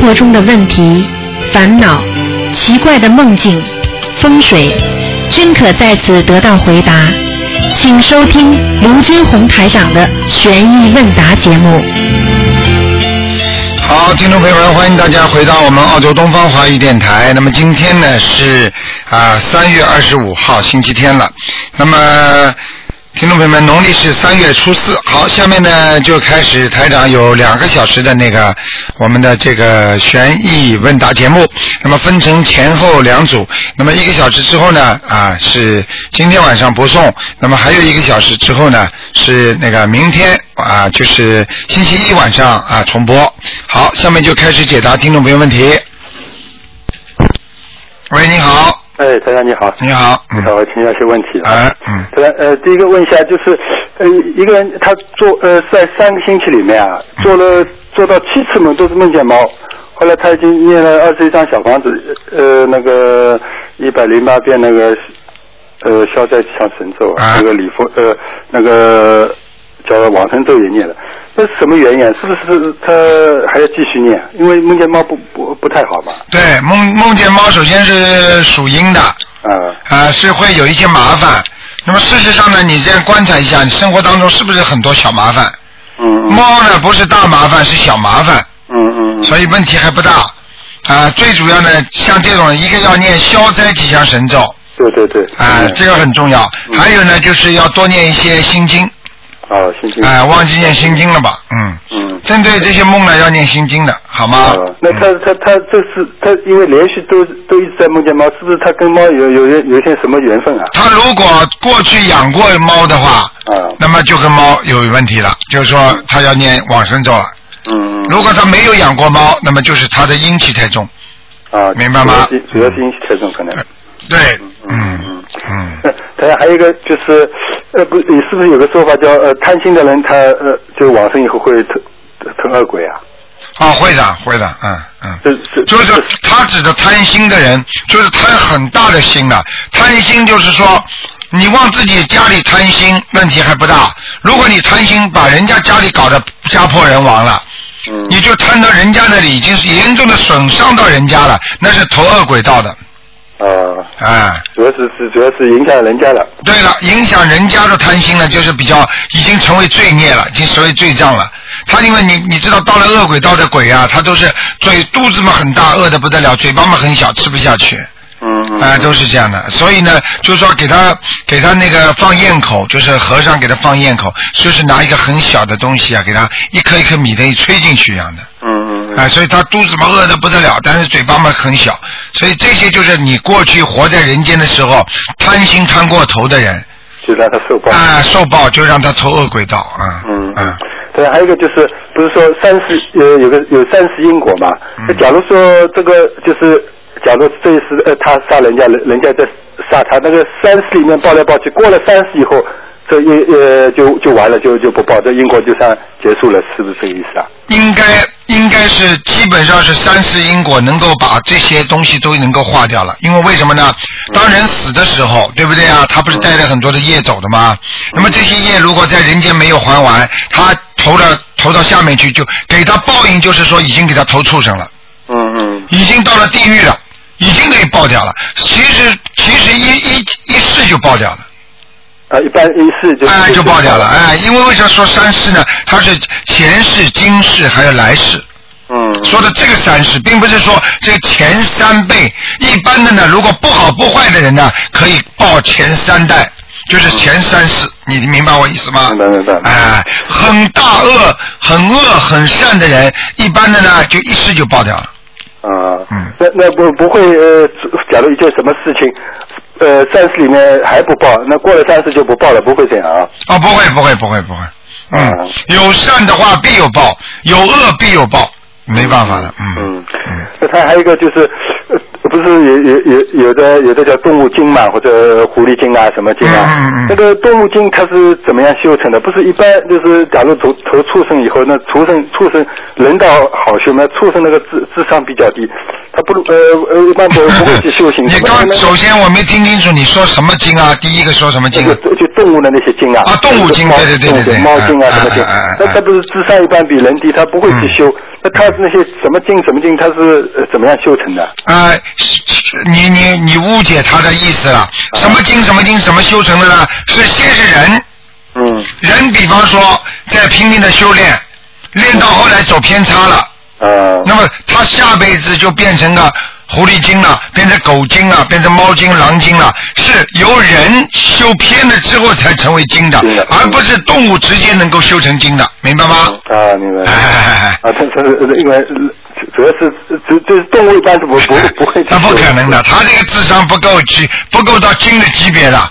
活中的问题、烦恼、奇怪的梦境、风水，均可在此得到回答。请收听卢军红台长的悬疑问答节目。好，听众朋友们，欢迎大家回到我们澳洲东方华语电台。那么今天呢是啊三月二十五号星期天了。那么听众朋友们，农历是三月初四。好，下面呢就开始台长有两个小时的那个我们的这个悬疑问答节目。那么分成前后两组。那么一个小时之后呢啊是今天晚上播送。那么还有一个小时之后呢是那个明天啊就是星期一晚上啊重播。好，下面就开始解答听众朋友问题。喂，你好，哎，台长你好，你好，嗯，你好，我请教一些问题啊。哎，嗯，台长，呃，第一个问一下，就是呃，一个人他做呃在三个星期里面啊，做了做到七次梦都是梦见猫，后来他已经念了二十一张小房子，呃，那个一百零八遍那个呃消灾吉祥神咒，啊那个礼佛呃那个叫往生咒也念了，那是什么原因？是不是他还要继续念？因为梦见猫不不不太好嘛。对，梦梦见猫首先是属阴的，啊啊，是会有一些麻烦。那么事实上呢，你这样观察一下，你生活当中是不是很多小麻烦？嗯嗯猫呢不是大麻烦，是小麻烦，嗯嗯所以问题还不大。啊，最主要呢，像这种一个要念消灾吉祥神咒，对对对。啊，嗯这个很重要。嗯还有呢，就是要多念一些心经，哦，心经。哎，忘记念心经了吧？嗯，嗯。针对这些梦呢，要念心经的，好吗？哦，那他嗯他他这是他因为连续都都一直在梦见猫，是不是他跟猫有有有有些什么缘分啊？他如果过去养过猫的话，啊那么就跟猫有问题了，就是说他要念往生咒了。嗯如果他没有养过猫，那么就是他的阴气太重。啊，明白吗主要是主要是阴气太重可能。对，嗯嗯嗯，呃还有一个就是，呃，不，你是不是有个说法叫呃贪心的人他呃就往生以后会成成恶鬼啊？哦，会的，会的，嗯嗯。就是他指的贪心的人，就是贪很大的心了。贪心就是说，你往自己家里贪心，问题还不大。如果你贪心把人家家里搞得家破人亡了，嗯你就贪到人家那里，已经是严重的损伤到人家了，那是投恶鬼道的。啊，啊，主要是是主要是影响人家了。对了，影响人家的贪心呢，就是比较已经成为罪孽了，已经成为罪障了。他因为你你知道，到了恶鬼道的鬼啊，他都是嘴肚子嘛很大，饿得不得了，嘴巴嘛很小，吃不下去。嗯嗯。啊、都是这样的。所以呢，就是说给他给他那个放咽口，就是和尚给他放咽口，就是拿一个很小的东西啊，给他一颗一颗米的一吹进去一样的。嗯嗯啊、所以他肚子嘛饿得不得了，但是嘴巴嘛很小，所以这些就是你过去活在人间的时候贪心贪过头的人就让他受报。啊、受报就让他投恶鬼道啊。嗯嗯。对，还有一个就是，不是说三世呃有个有三世因果嘛？嗯那假如说这个就是，假如这一世呃他杀人家，人人家在杀他，那个三世里面抱来抱去，过了三世以后，这因呃就就完了，就就不报，这因果就算结束了，是不是这个意思啊？应该应该是基本上是三世因果能够把这些东西都能够化掉了，因为为什么呢？当人死的时候，对不对啊？他不是带着很多的业走的吗？那么这些业如果在人间没有还完，他投了投到下面去，就给他报应，就是说已经给他投畜生了，嗯嗯已经到了地狱了，已经给报掉了。其实其实一一一世就报掉了。啊，一般一世就哎，就爆掉了，哎，因为为什么说三世呢？它是前世、今世还有来世。嗯说的这个三世，并不是说这个前三辈。一般的呢，如果不好不坏的人呢，可以报前三代，就是前三世。你明白我意思吗？明白明白哎，很大恶、很恶、很善的人，一般的呢，就一世就爆掉了。啊，嗯那那不不会呃，假如一件什么事情，呃，三次里面还不报，那过了三次就不报了，不会这样啊？哦，不会，不会，不会，不会。嗯啊，有善的话必有报，有恶必有报，没办法了。嗯嗯嗯。那它还有一个就是，呃，不是有有有有的有的叫动物精嘛，或者狐狸精啊，什么精啊？那个动物精它是怎么样修成的？不是一般就是，假如投投畜生以后，那畜生畜生人道好修嘛，畜生那个智智商比较低，他不呃呃一般不不会去修行。你刚首先我没听清楚你说什么精啊？第一个说什么精就动物的那些精啊。啊动物经猫对对对对对猫精啊哎什么经哎哎哎，那他不是智商一般比人低，他不会去嗯修。那他那些什么精什么精，他是呃怎么样修成的？啊，你你你误解他的意思了。什么经什么经什么修成的呢？是先是人，嗯人比方说在拼命的修炼，练到后来走偏差了，啊那么他下辈子就变成个狐狸精了，变成狗精了，变成猫精、狼精了，是由人修偏了之后才成为精的而不是动物直接能够修成精的，明白吗？啊，明白。哎哎哎哎。啊，他他因为主要是这这是动物一般是不不不会那不可能的，他这个智商不够级，不够到精的级别的。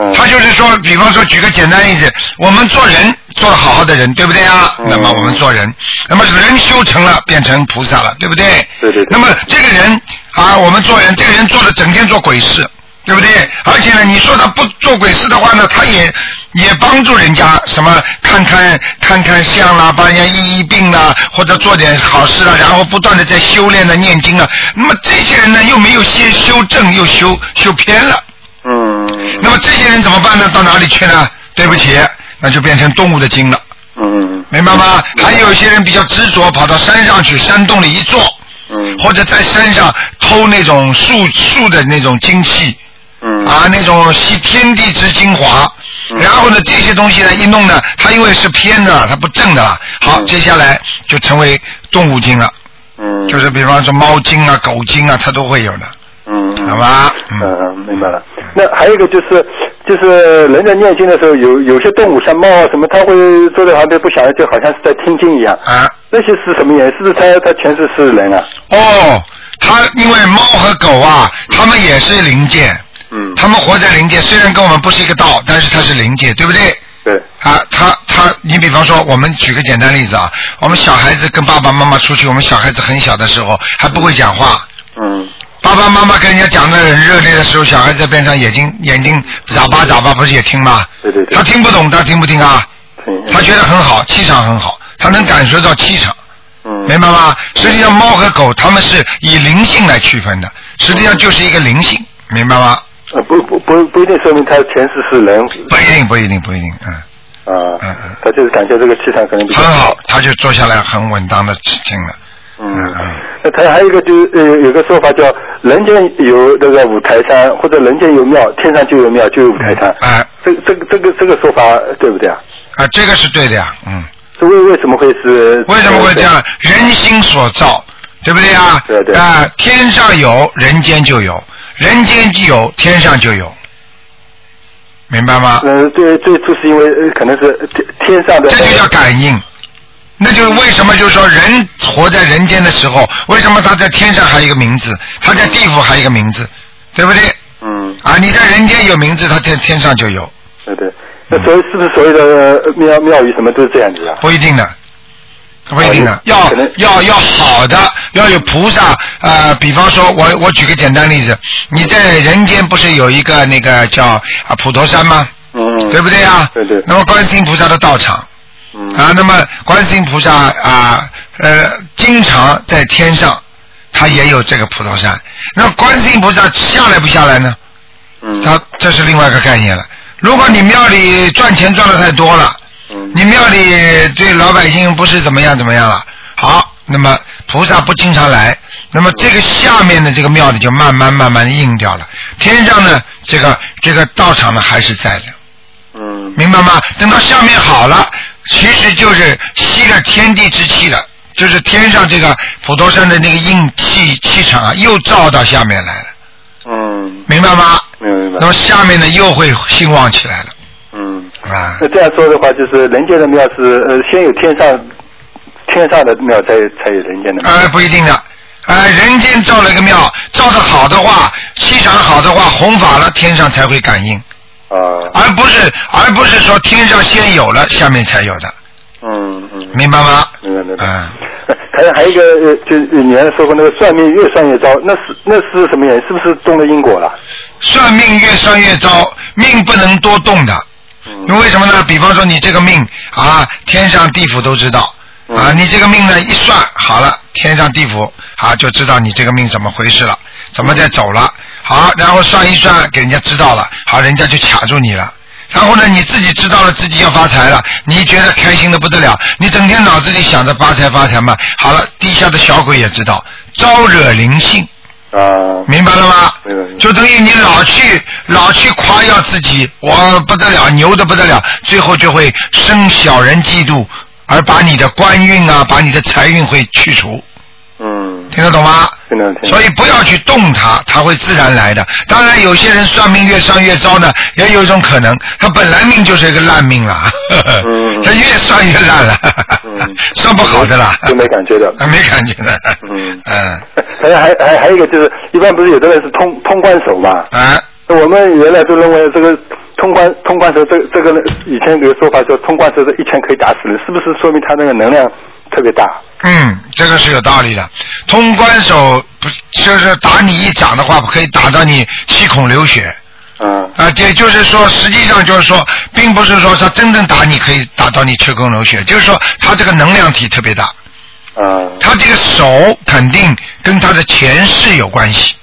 嗯他就是说，比方说，举个简单例子，我们做人做得好好的人，对不对啊？嗯那么我们做人，那么人修成了，变成菩萨了，对不？对对对那么这个人啊，我们做人，这个人做的整天做鬼事，对不对？而且呢，你说他不做鬼事的话呢，他也也帮助人家什么看看看看相啦，帮人家医医病啦，或者做点好事啦，然后不断的在修炼的、念经啊。那么这些人呢，又没有先修正，又修修偏了。嗯那么这些人怎么办呢？到哪里去呢？对不起，那就变成动物的精了，嗯明白吗？还有一些人比较执着，跑到山上去，山洞里一坐，嗯或者在山上偷那种树树的那种精气嗯啊，那种吸天地之精华。嗯然后呢，这些东西呢一弄呢，它因为是偏的，它不正的了。好，嗯接下来就成为动物精了，嗯，就是比方说猫精啊、狗精啊，它都会有的，嗯好吧？嗯，明白了。那还有一个就是，就是人在念经的时候，有有些动物像猫啊什么，它会坐在旁边不响，就好像是在听经一样。啊。那些是什么原因？是不是它它全是是人啊？哦，它因为猫和狗啊，它们也是灵界，嗯，他们活在灵界，虽然跟我们不是一个道，但是它是灵界，对不对？对，啊，他他，你比方说，我们举个简单例子啊，我们小孩子跟爸爸妈妈出去，我们小孩子很小的时候还不会讲话，嗯爸爸妈妈跟人家讲的很热烈的时候，小孩在边上眼睛眼睛眨巴眨巴，不是也听吗？对对对他听不懂，他听不听啊？嗯他觉得很好，气场很好，他能感受到气场。嗯明白吗？实际上，猫和狗它们是以灵性来区分的，实际上就是一个灵性，明白吗？呃不不不不一定说明他前世是人不一定，不一定，不一定，嗯，啊嗯嗯，他就是感觉这个气场可能比较很好，他就坐下来很稳当的听了，嗯嗯嗯，那他还有一个就是呃有个说法叫人间有那个五台山，或者人间有庙，天上就有庙就有五台山。啊这个这个这个这个说法对不对啊？啊，这个是对的呀，嗯，是为为什么会是？为什么会这样？人心所造，对不对啊？对对啊，天上有，人间就有，人间就有，天上就有，明白吗？呃，最最初是因为呃可能是天天上的。这就叫感应。那就是为什么就是说人活在人间的时候，为什么他在天上还有一个名字，他在地府还有一个名字，对不对？嗯，啊，你在人间有名字，他在天上就有，对对。那所以是不是所有的呃庙庙宇什么都是这样子啊？不一定的，不一定的哦，要要要好的，要有菩萨。呃，比方说，我我举个简单例子，你在人间不是有一个那个叫啊普陀山吗？嗯，对不对啊？对对。那么观世音菩萨的道场。嗯啊，那么观世音菩萨啊，呃，经常在天上，他也有这个普陀山。那观世音菩萨下来不下来呢？嗯，他这是另外一个概念了。如果你庙里赚钱赚的太多了，嗯你庙里对老百姓不是怎么样怎么样了，好，那么菩萨不经常来，那么这个下面的这个庙里就慢慢慢慢硬掉了。天上呢，这个这个道场呢还是在的。嗯明白吗？等到下面好了，其实就是吸了天地之气了，就是天上这个普陀山的那个硬气气场啊，又照到下面来了，嗯，明白吗？明白那。么下面呢又会兴旺起来了，嗯，啊那，这样说的话，就是人间的庙是呃先有天上天上的庙，才才有人间的庙。呃，不一定的。哎，人间造了一个庙，造的好的话，气场好的话，弘法了，天上才会感应，啊，而不是而不是说天上先有了，下面才有的，嗯嗯，明白吗？明白明白。嗯。还有还有一个，呃，就是你原来说过那个算命越算越糟，那是那是什么原因？是不是动了因果了？算命越算越糟，命不能多动的。嗯因为为什么呢？比方说你这个命啊，天上地府都知道啊，嗯你这个命呢一算好了，天上地府啊就知道你这个命怎么回事了，怎么在走了。好，然后算一算，给人家知道了，好，人家就卡住你了。然后呢，你自己知道了自己要发财了，你觉得开心的不得了，你整天脑子里想着发财发财嘛，好了，地下的小鬼也知道，招惹灵性，啊，明白了吗？明白就等于你老去老去夸耀自己，我不得了，牛的不得了，最后就会生小人嫉妒，而把你的官运啊，把你的财运会去除，嗯，听得懂吗？听得懂。所以不要去动它，它会自然来的。当然，有些人算命越算越糟呢，也有一种可能，他本来命就是一个烂命了，嗯 他越算越烂了，嗯 算不好的啦，就没感觉的。啊 没感觉的，嗯嗯，还还还还有一个就是，一般不是有的人是通通关手嘛？啊，我们原来都认为这个通关通关手这这个人以前有个说法说通关手是一拳可以打死人，是不是说明他那个能量特别大？嗯，这个是有道理的。通关手不就是打你一掌的话，可以打到你七孔流血嗯啊。也就是说，实际上就是说，并不是说他真正打你可以打到你七孔流血，就是说他这个能量体特别大。嗯他这个手肯定跟他的前世有关系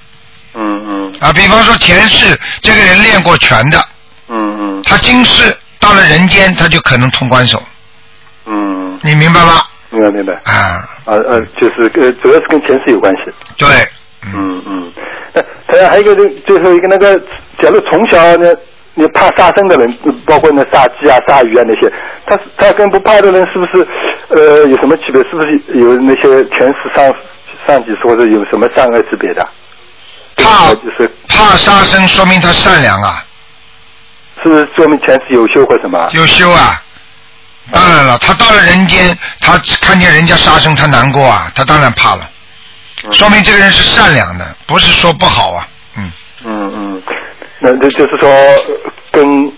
嗯嗯啊，比方说前世这个人练过拳的，嗯嗯他今世到了人间，他就可能通关手，嗯，你明白吗？明白明白。啊，啊呃，就是呃，主要是跟前世有关系。对，嗯嗯。那当然还有一个就最后一个那个，假如从小呢，你怕杀生的人，包括那杀鸡啊、杀鱼啊那些，他他跟不怕的人是不是呃有什么区别？是不是有那些前世上上级说的有什么善恶之别的？怕就是怕杀生，说明他善良啊，是不是说明前世有修或什么？有修啊。当然了，他到了人间，他看见人家杀生，他难过啊，他当然怕了，说明这个人是善良的，不是说不好啊，嗯。嗯嗯，那这就是说呃跟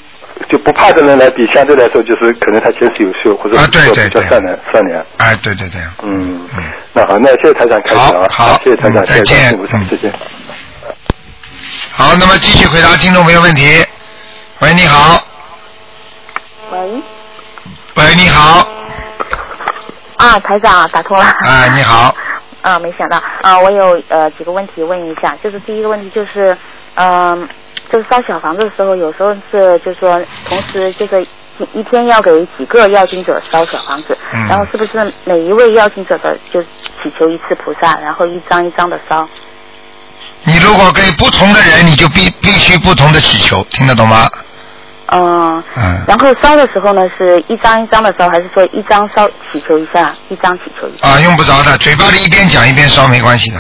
就不怕的人来比，相对来说就是可能他前世有秀，或者啊对说对对比较善良善良。哎，对对对，嗯。嗯，那好，那谢谢台长开始啊，好好。谢谢台长，再见。好，那么继续回答听众朋友问题。喂，你好，喂，喂，你好，啊，台长打通了。哎，你好，啊，没想到啊，我有呃几个问题问一下，就是第一个问题就是，嗯、就是烧小房子的时候，有时候是就是说同时就是一一天要给几个要经者烧小房子，嗯然后是不是每一位要经者的就祈求一次菩萨，然后一张一张的烧？你如果给不同的人，你就必必须不同的祈求，听得懂吗？嗯，嗯，然后烧的时候呢，是一张一张的烧，还是说一张烧祈求一下，一张祈求一下？啊，用不着的，嘴巴里一边讲一边烧没关系的。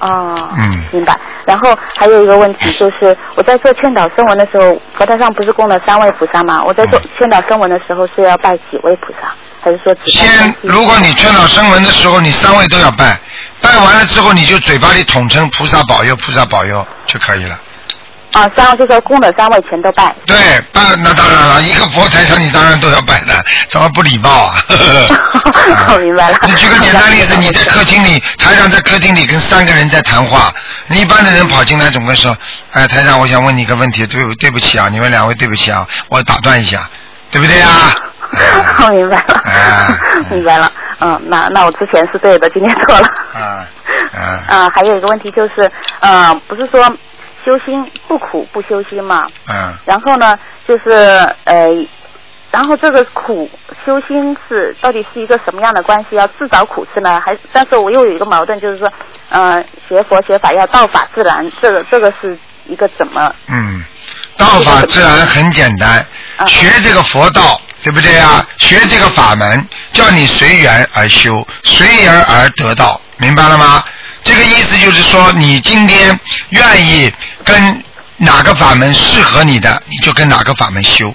哦，嗯明白。然后还有一个问题就是，我在做劝导声闻的时候，佛台上不是供了三位菩萨吗？我在做嗯劝导声闻的时候是要拜几位菩萨，还是说只拜先如果你劝导声闻的时候，你三位都要拜，拜完了之后，你就嘴巴里统称菩萨保佑，菩萨保佑就可以了。啊，三位就是说供的三位全都拜。对，拜那当然了，一个佛台上你当然都要拜的，怎么不礼貌啊？我明白了你举个简单例子，你在客厅里，台长在客厅里跟三个人在谈话，你一般的人跑进来总会说，哎，台长，我想问你一个问题，对不对不起啊，你们两位对不起啊，我打断一下，对不对啊？我明白了哎，明白了。嗯，那那我之前是对的，今天错了。啊啊啊，还有一个问题就是，呃，不是说修心不苦不修心嘛？嗯，然后呢，就是呃，然后这个苦修心是到底是一个什么样的关系？要自找苦吃呢，还是？但是我又有一个矛盾，就是说，呃，学佛学法要道法自然，这个这个是一个怎么？嗯，道法自然很简单，啊学这个佛道，对不对啊？学这个法门，叫你随缘而修，随缘而得道，明白了吗？这个意思就是说，你今天愿意跟哪个法门适合你的，你就跟哪个法门修，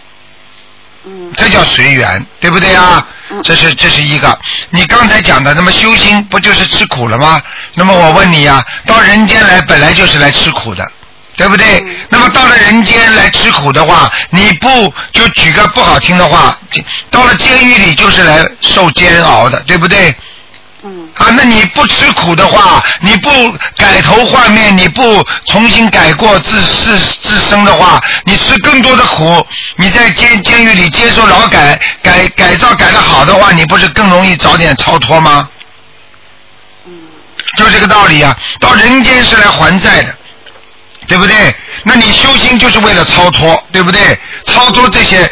嗯这叫随缘，对不对啊？嗯这是这是一个。你刚才讲的，那么修心不就是吃苦了吗？那么我问你呀、到人间来本来就是来吃苦的。对不对？嗯那么到了人间来吃苦的话，你不就举个不好听的话，到了监狱里就是来受煎熬的，对不对？嗯啊，那你不吃苦的话，你不改头换面，你不重新改过自自自身的话，你吃更多的苦。你在监监狱里接受劳改改改造改的好的话，你不是更容易早点超脱吗？嗯就这个道理啊。到人间是来还债的，对不对？那你修心就是为了超脱，对不对？超脱这些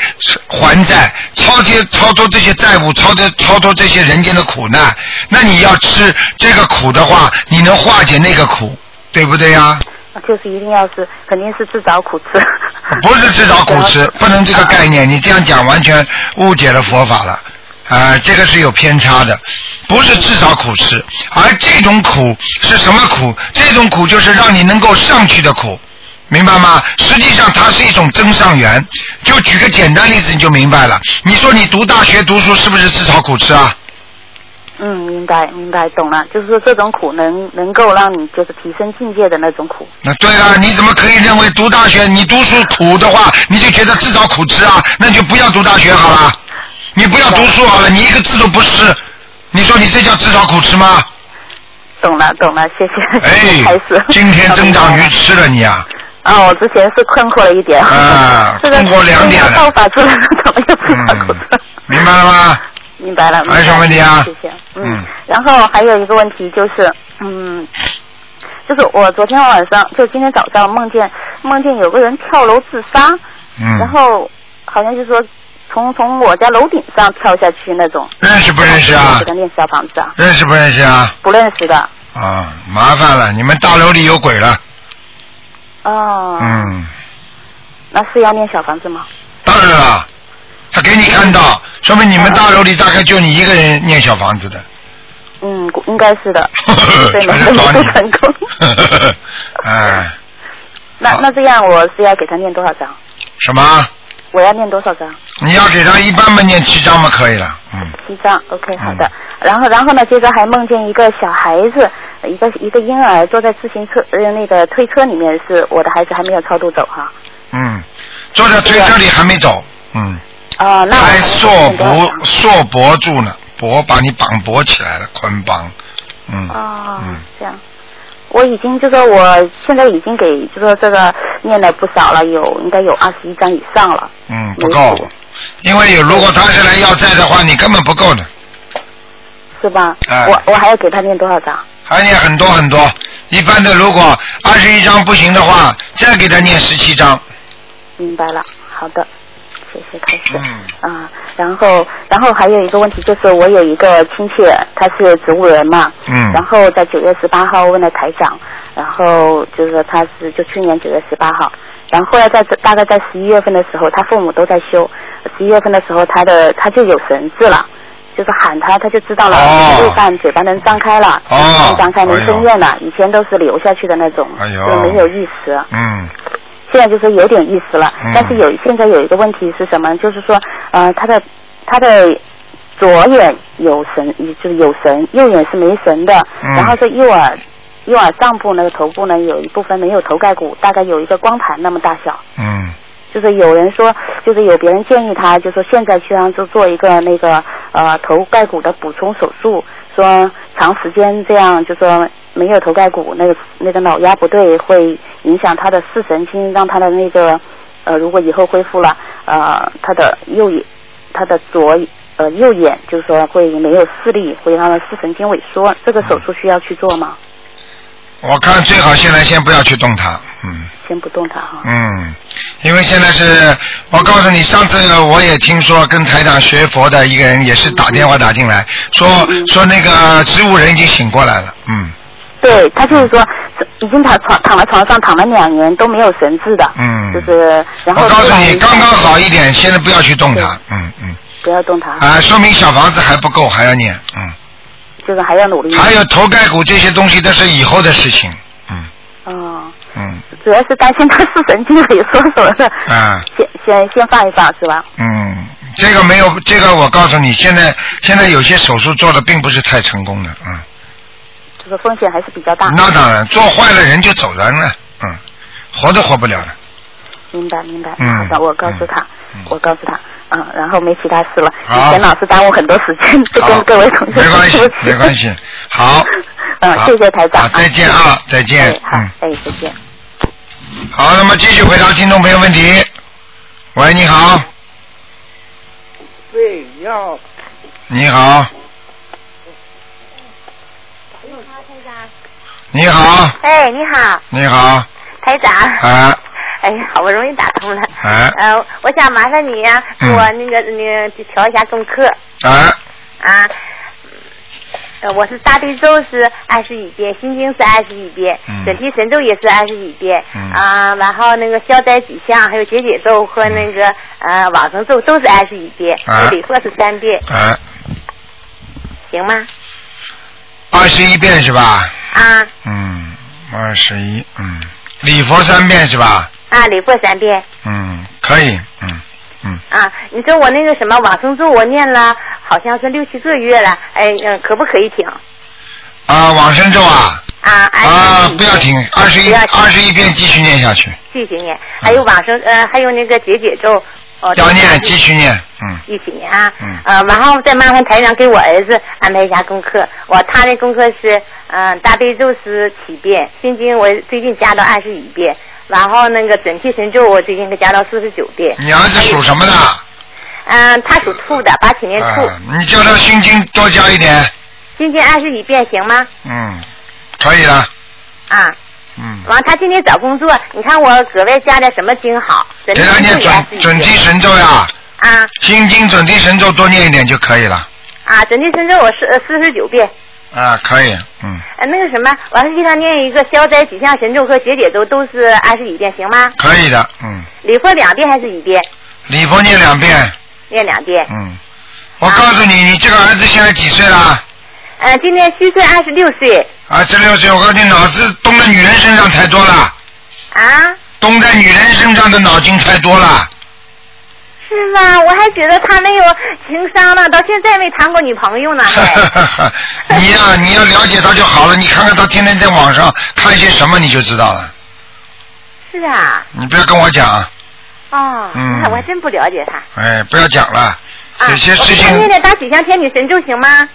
还债，超脱超脱这些债务，超脱超脱这些人间的苦难。那你要吃这个苦的话，你能化解那个苦，对不对呀？就是一定要是，肯定是自找苦吃。不是自找苦吃，不能这个概念。你这样讲完全误解了佛法了，啊、这个是有偏差的，不是自找苦吃，而这种苦是什么苦？这种苦就是让你能够上去的苦，明白吗？实际上它是一种增上缘。就举个简单例子你就明白了。你说你读大学读书是不是自找苦吃啊？嗯，明白明白，懂了。就是说这种苦能能够让你就是提升境界的那种苦。那对了，你怎么可以认为读大学你读书苦的话，你就觉得自找苦吃啊？那就不要读大学好了，你不要读书好了，你一个字都不识，你说你这叫自找苦吃吗？懂了懂了，谢谢。哎开始，今天增长鱼吃了你啊！啊，我之前是困惑了一点。啊 这个困惑两点了爆发出来了，怎么又自找苦吃？嗯，明白了吗？明白了。还有什么问题啊谢谢。嗯嗯，然后还有一个问题就是，嗯，就是我昨天晚上就今天早上梦见梦见有个人跳楼自杀，嗯然嗯，后好像就是说从从我家楼顶上跳下去那种。认识不认识啊给？他念小房子啊？认识不认识啊？不认识的。啊，麻烦了，你们大楼里有鬼了。哦。嗯，那是要念小房子吗？当然了，他给你看到，说明你们大楼里大概就你一个人念小房子的。嗯，应该是的。所以每全次都是找你不成功。哎，那那这样我是要给他念多少张？什么？我要念多少张？你要给他一般般念七张嘛可以了，嗯，七张，OK，好的。然后，然后呢，接着还梦见一个小孩子，一个一个婴儿坐在自行车呃那个推车里面，是我的孩子还没有超度走哈。嗯，坐在推车里还没走，嗯，啊、那我还要束念多少缚章束缚住呢，脖把你绑脖起来了，捆绑，嗯，哦嗯，这样。我已经就说我现在已经给就说这个念了不少了，有应该有二十一张以上了。嗯，不够，因为有如果他是来要债的话，你根本不够的，是吧？哎我我还要给他念多少张？还念很多很多。一般的，如果二十一张不行的话，再给他念十七张。明白了，好的，谢谢开始。嗯啊，然后然后还有一个问题就是，我有一个亲戚，他是植物人嘛，嗯然后在九月十八号问了台长，然后就是说他是就去年九月十八号，然后后来在大概在十一月份的时候，他父母都在修，十一月份的时候他的他就有神志了。就是喊他，他就知道了，哦对半嘴巴能张开了，哦能张开能哎呦吞咽了，以前都是流下去的那种，哎就没有意识。嗯现在就是有点意思了，嗯但是有现在有一个问题是什么？就是说，呃，他的他的左眼有神，就是有神，右眼是没神的。嗯然后这右耳右耳上部那个头部呢，有一部分没有头盖骨，大概有一个光盘那么大小。嗯就是有人说，就是有别人建议他，就说现在去让就做一个那个呃头盖骨的补充手术，说长时间这样就说没有头盖骨，那个那个脑压不对，会影响他的视神经，让他的那个呃如果以后恢复了，呃他的右眼他的左呃右眼就是说会没有视力，会让他视神经萎缩，这个手术需要去做吗？我看最好现在先不要去动它，嗯先不动它哈。嗯，因为现在是，我告诉你，上次我也听说跟台长学佛的一个人也是打电话打进来，说说那个植物人已经醒过来了，嗯对他就是说，已经躺床躺在床上躺了两年都没有神志的，嗯，就是然后我告诉你，刚刚好一点，现在不要去动它，嗯。嗯，不要动它，啊，说明小房子还不够，还要念，嗯，就是还要努力。还有头盖骨这些东西都是以后的事情，嗯。哦，嗯。主要是担心他是神经萎缩什么的，啊。先先先放一放是吧？嗯，这个没有，这个我告诉你，现在现在有些手术做的并不是太成功的，嗯。这个风险还是比较大。那当然，做坏了人就走人了，嗯，活都活不了了。明白明白，嗯好的，我告诉他，嗯我告诉他，嗯，然后没其他事了。好以前老是耽误很多时间，就跟各位同学没关系对不起没关系好 嗯，谢谢台长好，再见啊再见哎好嗯，哎，再见。好，那么继续回答听众朋友问题。喂，你好，喂，你好你好，你好，哎，你好，你好，台长。啊哎呀，好不容易打通了。啊呃，我想麻烦你呀、给嗯。我那个那个调一下功课。啊啊。呃，我是大悲咒是二十一遍，心经是二十一遍，嗯。准提神咒也是二十一遍，嗯。啊，然后那个消灾吉祥，还有解解咒和那个呃往生咒都是二十一遍，啊礼佛是三遍，啊，行吗？二十一遍是吧？啊。嗯，二十一，嗯，礼佛三遍是吧？啊，礼佛三遍。嗯，可以，嗯嗯，啊，你说我那个什么往生咒，我念了好像是六七个月了，哎，嗯，可不可以停？啊，往生咒啊，啊，啊不要停，二十一二十一遍继续念下去，继续念，还有往生呃，还有那个解解咒，哦，要念继续念，嗯，一起念啊，嗯。呃，然后再麻烦台长给我儿子安排一下功课，我他的功课是，嗯、大悲咒是七遍，心经我最近加到二十一遍，然后那个准提神咒我最近给加到四十九遍，你儿子属什么的？嗯、他属兔的，八七年兔，啊，你叫他心经多加一点，心经二十一遍行吗？嗯，可以了，啊。嗯，完，他今天找工作，你看我格外加点什么经好？给他念准准提神咒呀，啊心经准提神咒多念一点就可以了，啊，准提神咒我是呃四十九遍。啊，可以，嗯，呃，那个什么，我还是给他念一个消灾吉祥神咒和解解咒，都是二十一遍，行吗？可以的，嗯，礼佛两遍还是一遍？礼佛念两遍，念两遍。嗯，我告诉你，你这个儿子现在几岁了？呃，今年虚岁二十六岁二十六岁，我告诉你，脑子动在女人身上太多了，啊，动在女人身上的脑筋太多了。是吗？我还觉得他没有情商呢，到现在没谈过女朋友呢。还 你呀、你要了解他就好了。你看看他天天在网上看些什么，你就知道了。是啊，你不要跟我讲，哦，嗯我还真不了解他。哎，不要讲了。啊，有些事我给他念情，点大吉祥天女神咒行吗？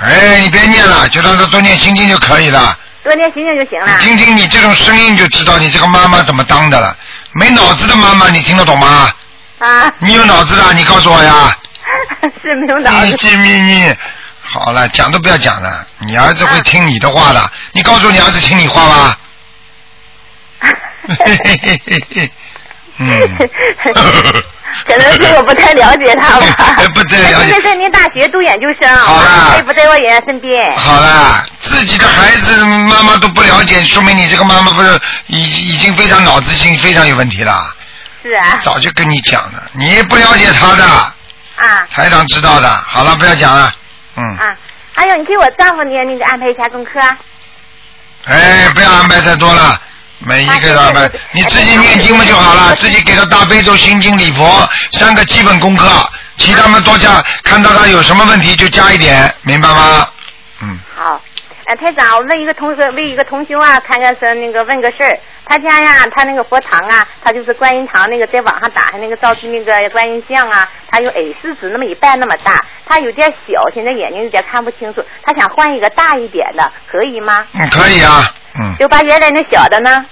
哎，你别念了，就让他多念心经就可以了。多念心经就行了。听听你这种声音就知道你这个妈妈怎么当的了。没脑子的妈妈，你听得懂吗？啊，你有脑子的，你告诉我呀。是没有脑子。你这你你，好了，讲都不要讲了。你儿子啊会听你的话的，你告诉你儿子听你话吧。嘿嘿嘿嘿嘿，嗯。可能是我不太了解他吧 不太了解现在在念大学读研究生，好啦他也不在我爷爷身边。好了，自己的孩子妈妈都不了解，说明你这个妈妈不是已已经非常脑子性非常有问题了。是啊。早就跟你讲了，你不了解他的，啊台长知道的。好了，不要讲了，嗯，啊，还有你给我丈夫念那个安排一下功课啊。哎，不要安排太多了。每一个都安排，你自己念经嘛就好了，自己给他大悲咒、心经、礼佛三个基本功课，其他们多加，看到他有什么问题就加一点，明白吗？嗯，好，哎，台长，我问一个同学，问一个同修啊，看看是那个问个事儿。他家呀，他那个佛堂啊，他就是观音堂那个，在网上打开那个照片那个观音像啊，他有 A 四纸那么一半那么大，他有点小，现在眼睛有点看不清楚，他想换一个大一点的，可以吗？嗯，可以啊，嗯，就把原来那小的呢？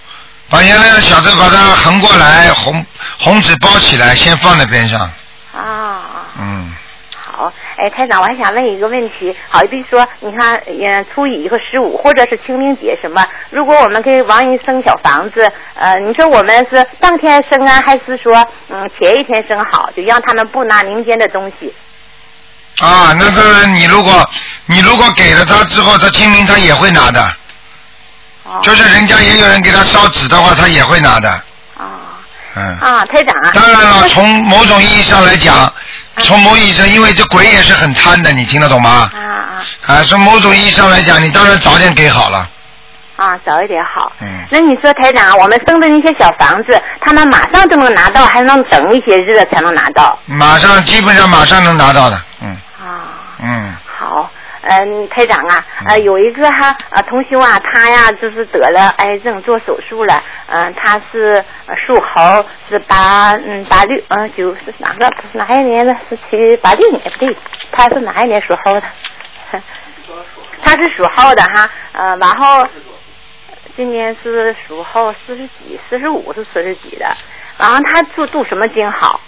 把原来的小的把它横过来，红红纸包起来，先放在边上，啊。嗯，好，哎，台长，我还想问一个问题，好比说，你看，嗯，初一和十五，或者是清明节什么，如果我们给亡人生小房子，呃，你说我们是当天生啊，还是说，嗯，前一天生好，就让他们不拿民间的东西？啊，那个你如果你如果给了他之后，他清明他也会拿的，哦，就是人家也有人给他烧纸的话，他也会拿的，啊嗯。啊，台长啊。当然了，从某种意义上来讲，从某意义上，因为这鬼也是很贪的，你听得懂吗？啊啊啊，从某种意义上来讲，你当然早点给好了。啊，早一点好。嗯那你说台长啊，我们生的那些小房子，他们马上就能拿到，还能等一些日子才能拿到？马上，基本上马上能拿到的，嗯，台长啊，呃，有一个哈呃同修啊，他呀就是得了癌症，做手术了，嗯、他是呃属猴，是八嗯八六嗯九是哪个哪一年的？是七八六年不对，他是哪一年属猴的？他是属猴的哈，呃，然后今年是属猴四十几，四十五是四十几的，然后他读读什么经好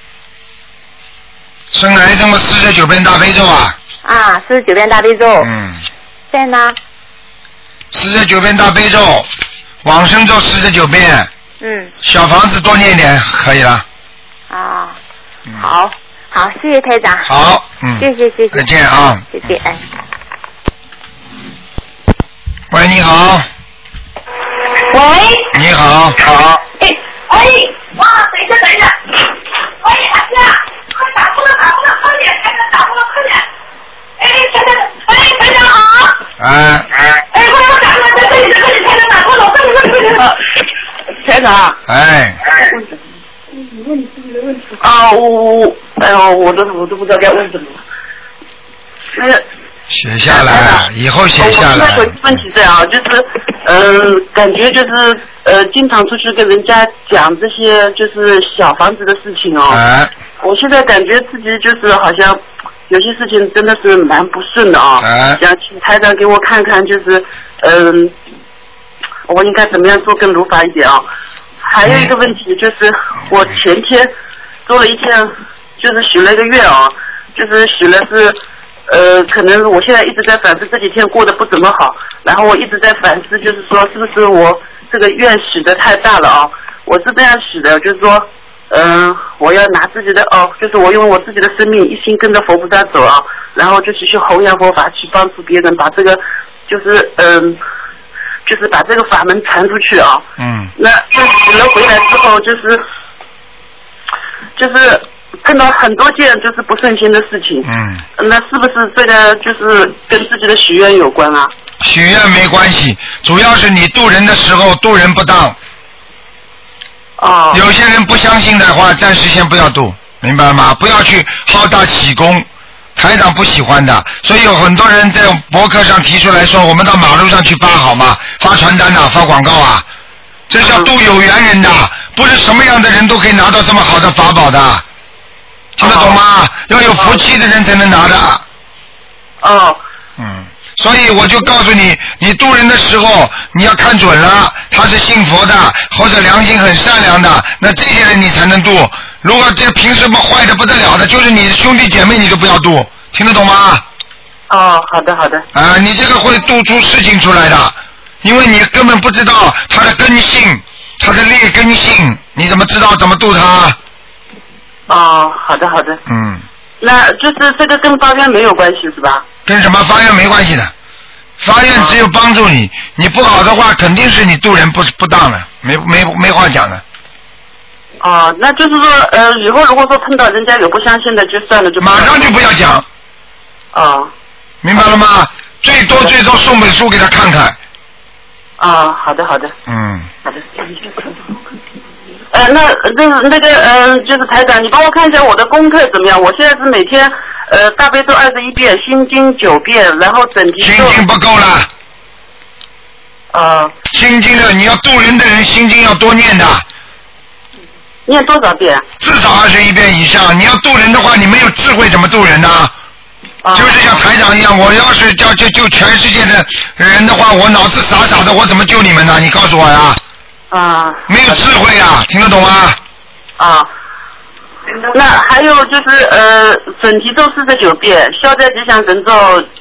生癌症嘛，四十九遍大悲咒啊，啊？四十九遍大悲咒，嗯，在呢。四十九遍大悲咒，往生咒四十九遍，嗯，小房子多念一点可以了。啊，嗯，好，好，谢谢台长。好，嗯，谢谢谢谢。再见啊谢谢，哎。喂，你好，喂，你好，好，哎，喂，哇，等一下，等一下，喂，大哥，快打过来，打过来，快点，台长打过来，快点，哎，台长，哎，台长好，哎，哎，快点，我打通了，在这里，在这里，台长打通了，快点，快点，快点，台长，哎，啊，我我，哎呦，我都我都不知道该问什么，那个。写下来，以后写下来我现在有。一个问题在啊，就是，嗯、感觉就是呃，经常出去跟人家讲这些就是小房子的事情哦。哎，我现在感觉自己就是好像有些事情真的是蛮不顺的啊。哎想请台长给我看看，就是嗯、我应该怎么样做更如法一点啊？还有一个问题就是，我前天做了一件，就是许了一个愿啊，就是许了是。呃，可能我现在一直在反思这几天过得不怎么好，然后我一直在反思，就是说是不是我这个愿许的太大了啊？我是这样许的，就是说，嗯、我要拿自己的哦，就是我用我自己的生命一心跟着佛菩萨走啊，然后就是去弘扬佛法，去帮助别人，把这个就是嗯、就是把这个法门传出去啊。嗯，那就死了回来之后，就是就是碰到很多件就是不顺心的事情。嗯，那是不是这个就是跟自己的许愿有关啊？许愿没关系，主要是你渡人的时候渡人不当。哦。有些人不相信的话，暂时先不要赌，明白吗？不要去好大喜功，台长不喜欢的。所以有很多人在博客上提出来说，我们到马路上去发好吗？发传单呐、发广告啊，这是要渡有缘人的，不是什么样的人都可以拿到这么好的法宝的，听得懂吗？要有福气的人才能拿的。哦。嗯，所以我就告诉你，你渡人的时候你要看准了，他是信佛的或者良心很善良的，那这些人你才能渡。如果这平时不坏的不得了的，就是你的兄弟姐妹，你都不要渡，听得懂吗？哦，好的好的。啊，你这个会渡出事情出来的，因为你根本不知道他的根性，他的劣根性，你怎么知道怎么渡他？哦，好的好的。嗯，那就是这个跟发愿没有关系是吧？跟什么发愿没关系的，发愿只有帮助你，你不好的话，肯定是你度人不不当的，没没没话讲的。哦，那就是说，呃，以后如果说碰到人家有不相信的，就算了，就马上就不要讲。哦。明白了吗？最多最多送本书给他看看。啊，好的好的。嗯，好的。呃，那就是那个，嗯、就是台长，你帮我看一下我的功课怎么样？我现在是每天呃大悲咒二十一遍，心经九遍，然后整体心经不够了。啊。心经的，你要渡人的人，心经要多念的。念多少遍？至少二十一遍以上。你要渡人的话，你没有智慧怎么渡人呢？啊就是像台长一样，我要是叫救救全世界的人的话，我脑子傻傻的，我怎么救你们呢？你告诉我呀。啊。没有智慧啊，听得懂吗？啊。那还有就是呃，准提咒四十九遍，消灾吉祥神咒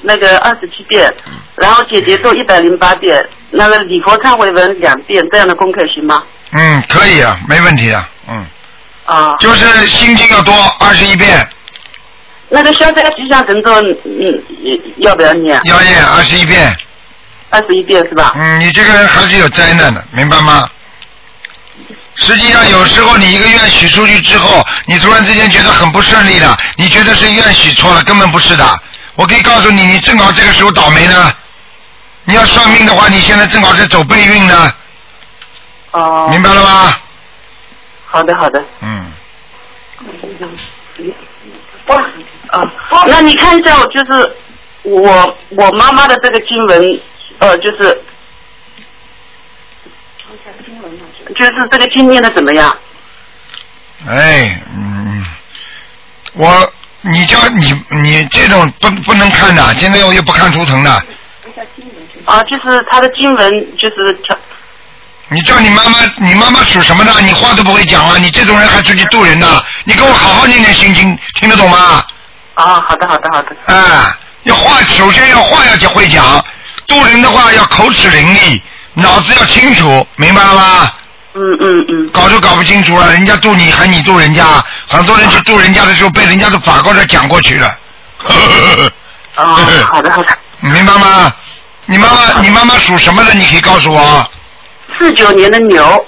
那个二十七遍，然后解结咒一百零八遍，那个礼佛忏悔文两遍，这样的功课行吗？嗯，可以啊，没问题啊，嗯。啊。就是心经要多二十一遍，那个消灾吉祥神咒，嗯，要不要念？要念二十一遍。二十一遍是吧？嗯，你这个人还是有灾难的，明白吗？实际上，有时候你一个愿许出去之后，你突然之间觉得很不顺利的，你觉得是愿许错了，根本不是的。我可以告诉你，你正好这个时候倒霉呢。你要算命的话，你现在正好是走背运呢。哦。明白了吗？好的，好的。嗯。哇啊，那你看一下，就是我我妈妈的这个经文，呃，就是就是这个经念的怎么样？哎，嗯，我你叫你你这种不不能看的，现在我又不看图腾的。啊，就是他的经文，就是他你叫你妈妈，你妈妈属什么的？你话都不会讲啊！你这种人还出去渡人呢？你给我好好念念心经，听得懂吗？啊，好的，好的，好的。啊，要话，首先要话要会讲，渡人的话要口齿伶俐，脑子要清楚，明白了吗？嗯嗯嗯，搞都搞不清楚了，人家渡你还你渡人家，很多人去渡人家的时候被人家的法官这讲过去了。哦，好的好的，你明白吗？你妈妈，你妈妈属什么的？你可以告诉我。四九年的牛，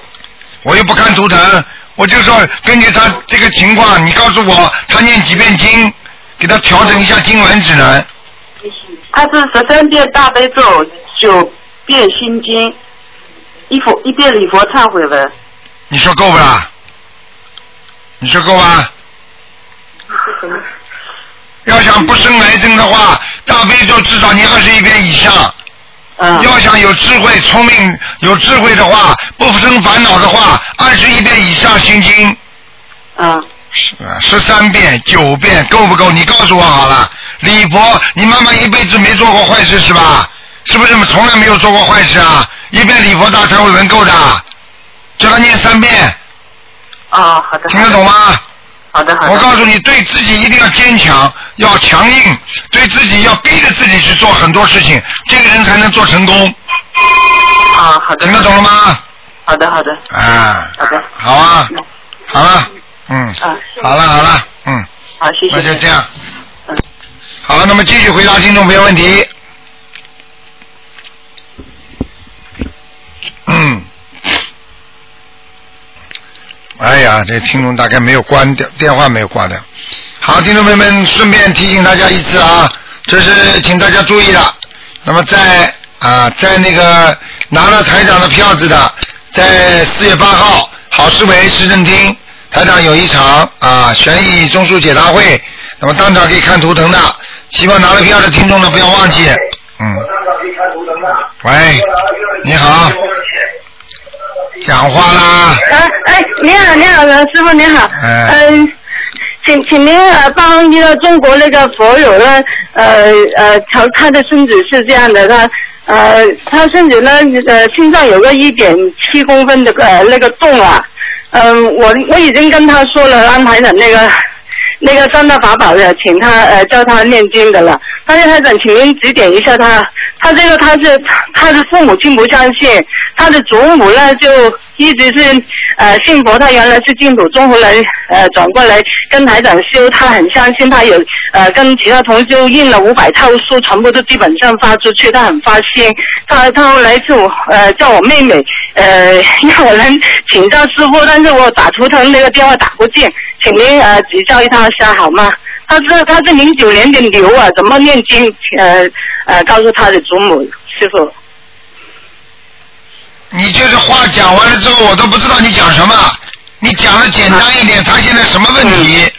我又不看图腾，我就说根据他这个情况，你告诉我他念几遍经，给他调整一下经文只能。它是十三遍大悲咒，九遍心经，一佛一遍礼佛忏悔文。你说够不啦？你说够吧？要想不生癌症的话，大悲咒至少念二十一遍以上。嗯要想有智慧、聪明、有智慧的话，不生烦恼的话，二十一遍以上心经，嗯，十三遍、九遍够不够？你告诉我好了。礼佛，你妈妈一辈子没做过坏事是吧？是不是从来没有做过坏事啊？一遍礼佛大忏悔文够的，叫他念三遍，哦，好的，听得懂吗？好的好的，我告诉你，对自己一定要坚强，要强硬，对自己要逼着自己去做很多事情，这个人才能做成功。啊，好的，听得懂了吗？好的好的，啊，好的，好啊，好了，嗯，啊，好了好了，嗯，好，谢谢。那就这样嗯。好，那么继续回答听众朋友问题。嗯。哎呀，这听众大概没有关掉，电话没有挂掉。好，听众朋友们，顺便提醒大家一次啊，这是请大家注意的。那么在啊，在那个拿了台长的票子的，在四月八号好市委市政厅，台长有一场啊悬疑综述解答会，那么当场可以看图腾的，希望拿了票的听众呢不要忘记。嗯。喂，你好。讲话啦。啊，哎，你好，你好，呃师傅你好。哎嗯，请请您呃帮一个中国那个佛友呢，呃呃，他他的孙子是这样的，他呃他孙子呢呃心脏有个一点七公分的呃那个洞啊，嗯、我我已经跟他说了安排的那个。那个三大法宝的，请他呃教他念经的了。但是他想，请您指点一下他，他这个他是他的父母亲不相信，他的祖母呢就一直是呃信佛，他原来是净土宗，后来呃转过来跟台长修，他很相信，他有呃跟其他同修印了五百套书，全部都基本上发出去，他很发心。他他后来就呃叫我妹妹呃让我能请教师傅，但是我打图腾那个电话打不进，请您呃指教他一下好吗？他是他是零九年的牛啊，怎么念经？呃呃，告诉他的祖母师傅。你就是话讲完了之后，我都不知道你讲什么。你讲的简单一点，他现在什么问题？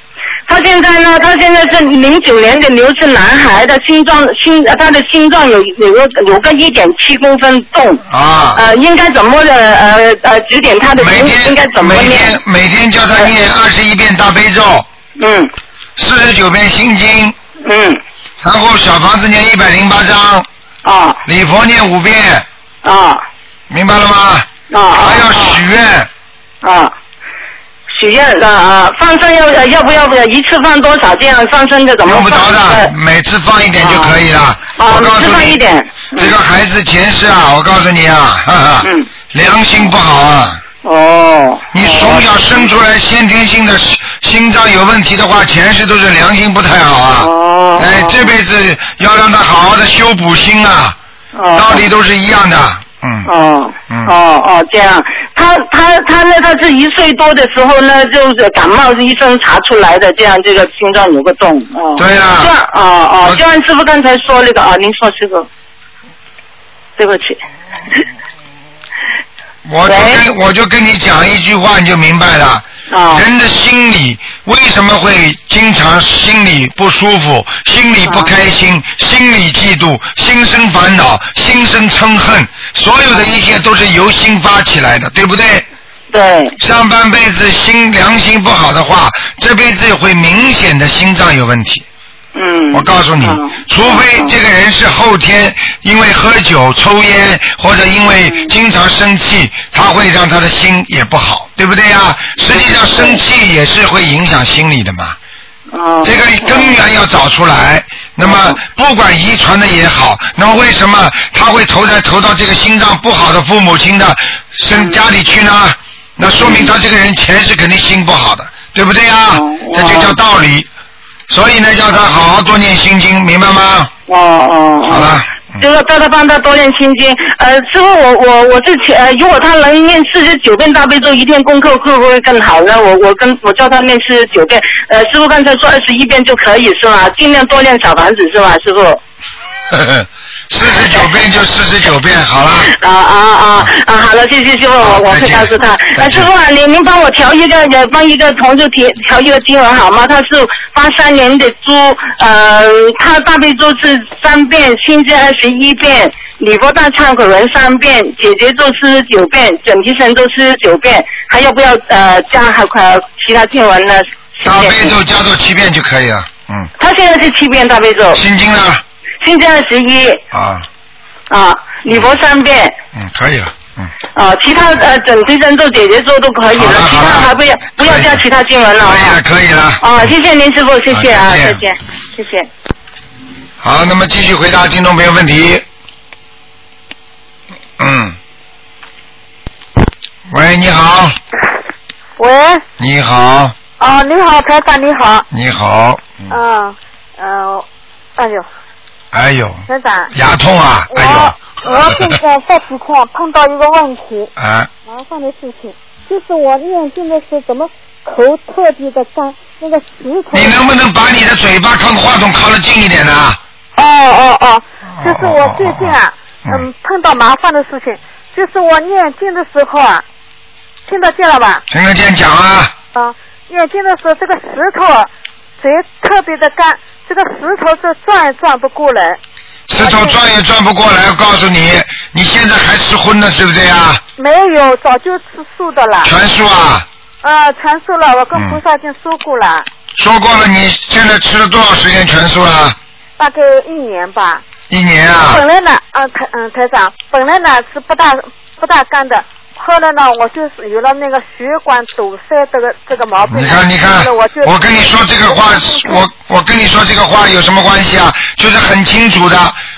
他现在呢？他现在是零九年的牛，是男孩的心脏心，呃他的心脏有有个有个一点七公分洞。啊。呃，应该怎么的？呃呃，指点他的每天应该怎么每念天？每天叫他念二十一遍大悲咒。嗯。四十九遍心经。嗯。然后小房子念一百零八章。啊。礼佛念五遍。啊。明白了吗？啊啊。还要许愿。啊。许愿啊啊！放生要不要不要一次放多少？这样放生这怎么用不着？的，每次放一点就可以了。啊，我告诉你，放一点。这个孩子前世啊，我告诉你啊，哈哈，良心不好啊。哦。你从小生出来先天性的心心脏有问题的话，前世都是良心不太好啊。哦。哎，这辈子要让他好好的修补心啊，哦。道理都是一样的。嗯。哦。嗯。哦哦，这样，他他他呢？他是一岁多的时候呢，就是感冒，是医生查出来的，这样这个心脏有个洞。哦。对呀就按哦哦，就按师傅刚才说那个啊，您说师傅，对不起。我就跟我就跟你讲一句话，你就明白了。哦人的心理为什么会经常心里不舒服、心里不开心、心里嫉妒、心生烦恼、心生嗔恨，所有的一切都是由心发起来的，对不对？对。上半辈子心良心不好的话，这辈子会明显的心脏有问题。嗯。我告诉你，除非这个人是后天因为喝酒、抽烟，或者因为经常生气，他会让他的心也不好，对不对呀？实际上生气也是会影响心理的嘛。哦。这个根源要找出来。那么不管遗传的也好，那么为什么他会投在投到这个心脏不好的父母亲的身家里去呢？那说明他这个人前世肯定心不好的，对不对呀？这就叫道理。所以呢，叫他好好多念心经，明白吗？哦哦。好了。就是叫他帮他多念心经。呃，师傅，我我我是前，呃，如果他能念四十九遍大悲咒一天功课，会不会更好呢？我我跟我叫他念四十九遍，呃，师傅刚才说二十一遍就可以是吧？尽量多念小房子是吧，师傅？四十九遍就四十九遍，好了。啊啊啊啊！好了，谢谢师傅，我我会告诉他。啊，师傅啊，您您帮我调一个，呃，帮一个同事调调一个经文好吗？他是八三年的猪，呃，他大悲咒是三遍，心经二十一遍，礼佛大忏悔文三遍，姐姐咒四十九遍，整体神咒四十九遍，还要不要呃加还还其他经文呢？大悲咒加做七遍就可以了，嗯。他现在是七遍大悲咒。心经呢？心经二十一。啊。啊，礼佛三遍。嗯，可以了，嗯。啊，其他呃整体神咒、姐姐咒都可以了，其他还不要不要加其他经文了啊。可以了，可以了。啊，谢谢您师傅，谢谢啊，再见，谢谢。好，那么继续回答听众朋友问题。嗯。喂，你好。喂。你好。啊，你好，台长，你好。你好。嗯嗯，哎呦。哎呦。台长。牙痛啊！哎呦。我现在这几天碰到一个问题。啊。麻烦的事情，就是我念经的时候怎么口特别的干，那个石头。你能不能把你的嘴巴靠话筒靠得近一点呢？哦哦哦，就是我最近啊，嗯，碰到麻烦的事情，就是我念经的时候啊，听得见了吧？听得见，讲啊。啊，念经的时候，这个石头嘴特别的干，这个石头是转也转不过来。石头转也转不过来，我告诉你，你现在还吃荤呢，对不对啊？没有，早就吃素的了。全素啊？呃，全素了，我跟菩萨已经说过了。说过了，你现在吃了多少时间全素了？大概一年吧。一年啊？本来呢，啊台嗯台长，本来呢是不大不大干的，后来呢我就是有了那个血管堵塞这个这个毛病。你看你看，我跟你说这个话，我我跟你说这个话有什么关系啊？就是很清楚的，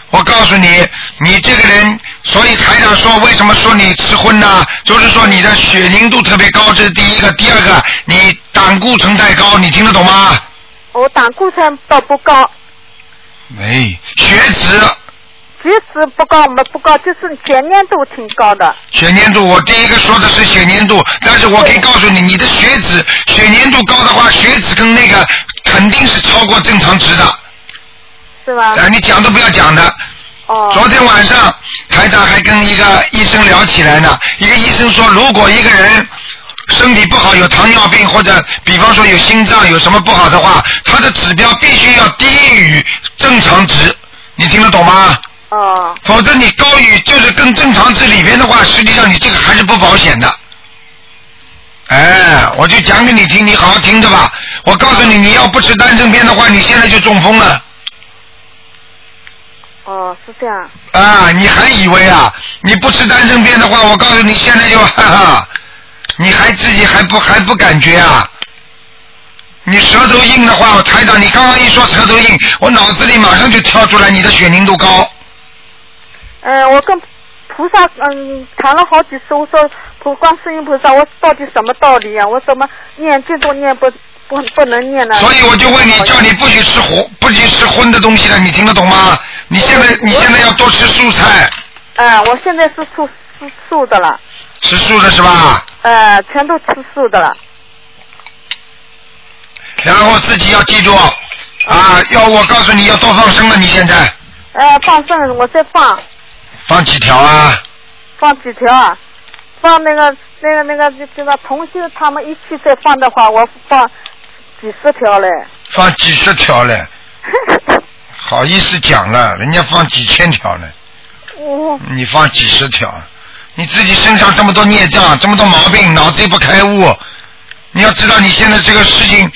我告诉你，你这个人，所以台长说为什么说你吃荤呢？就是说你的血凝度特别高，这是第一个，第二个你胆固醇太高，你听得懂吗？我胆固醇倒不高。没血脂。血脂不高，没不高，就是血粘度挺高的。血粘度，我第一个说的是血粘度，但是我可以告诉你，你的血脂血粘度高的话，血脂跟那个肯定是超过正常值的。是吧？啊，你讲都不要讲的。哦。昨天晚上台长还跟一个医生聊起来呢，一个医生说，如果一个人身体不好，有糖尿病或者比方说有心脏有什么不好的话，他的指标必须要低于正常值，你听得懂吗？哦。否则你高于就是跟正常值里边的话，实际上你这个还是不保险的。哎，我就讲给你听，你好好听着吧。我告诉你，你要不吃丹参片的话，你现在就中风了。哦，是这样。啊，你还以为啊？你不吃丹参片的话，我告诉你，现在就 哈哈，你还自己还不还不感觉啊？你舌头硬的话，我台长，你刚刚一说舌头硬，我脑子里马上就跳出来你的血凝度高。嗯，我跟菩萨嗯谈了好几次，我说普观世音菩萨，我到底什么道理呀、我怎么念经都念不不不能念呢？所以我就问你，叫你不许吃荤，不许吃荤的东西了，你听得懂吗？你现在你现在要多吃素菜，嗯，我现在是素素素的了，吃素的是吧？呃，全都吃素的了。然后自己要记住啊，要我告诉你要多放生了，你现在呃，放生我在放放几条啊？放几条啊？放那个那个那个就就那同修他们一起再放的话，我放几十条嘞。放几十条嘞，好意思讲了，人家放几千条呢，哦，你放几十条，你自己身上这么多孽障，这么多毛病，脑子又不开悟。你要知道，你现在这个事情，